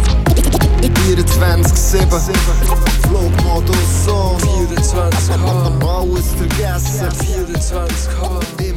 24-7 Flugmodus on 24K, Alles vergessen. 24K.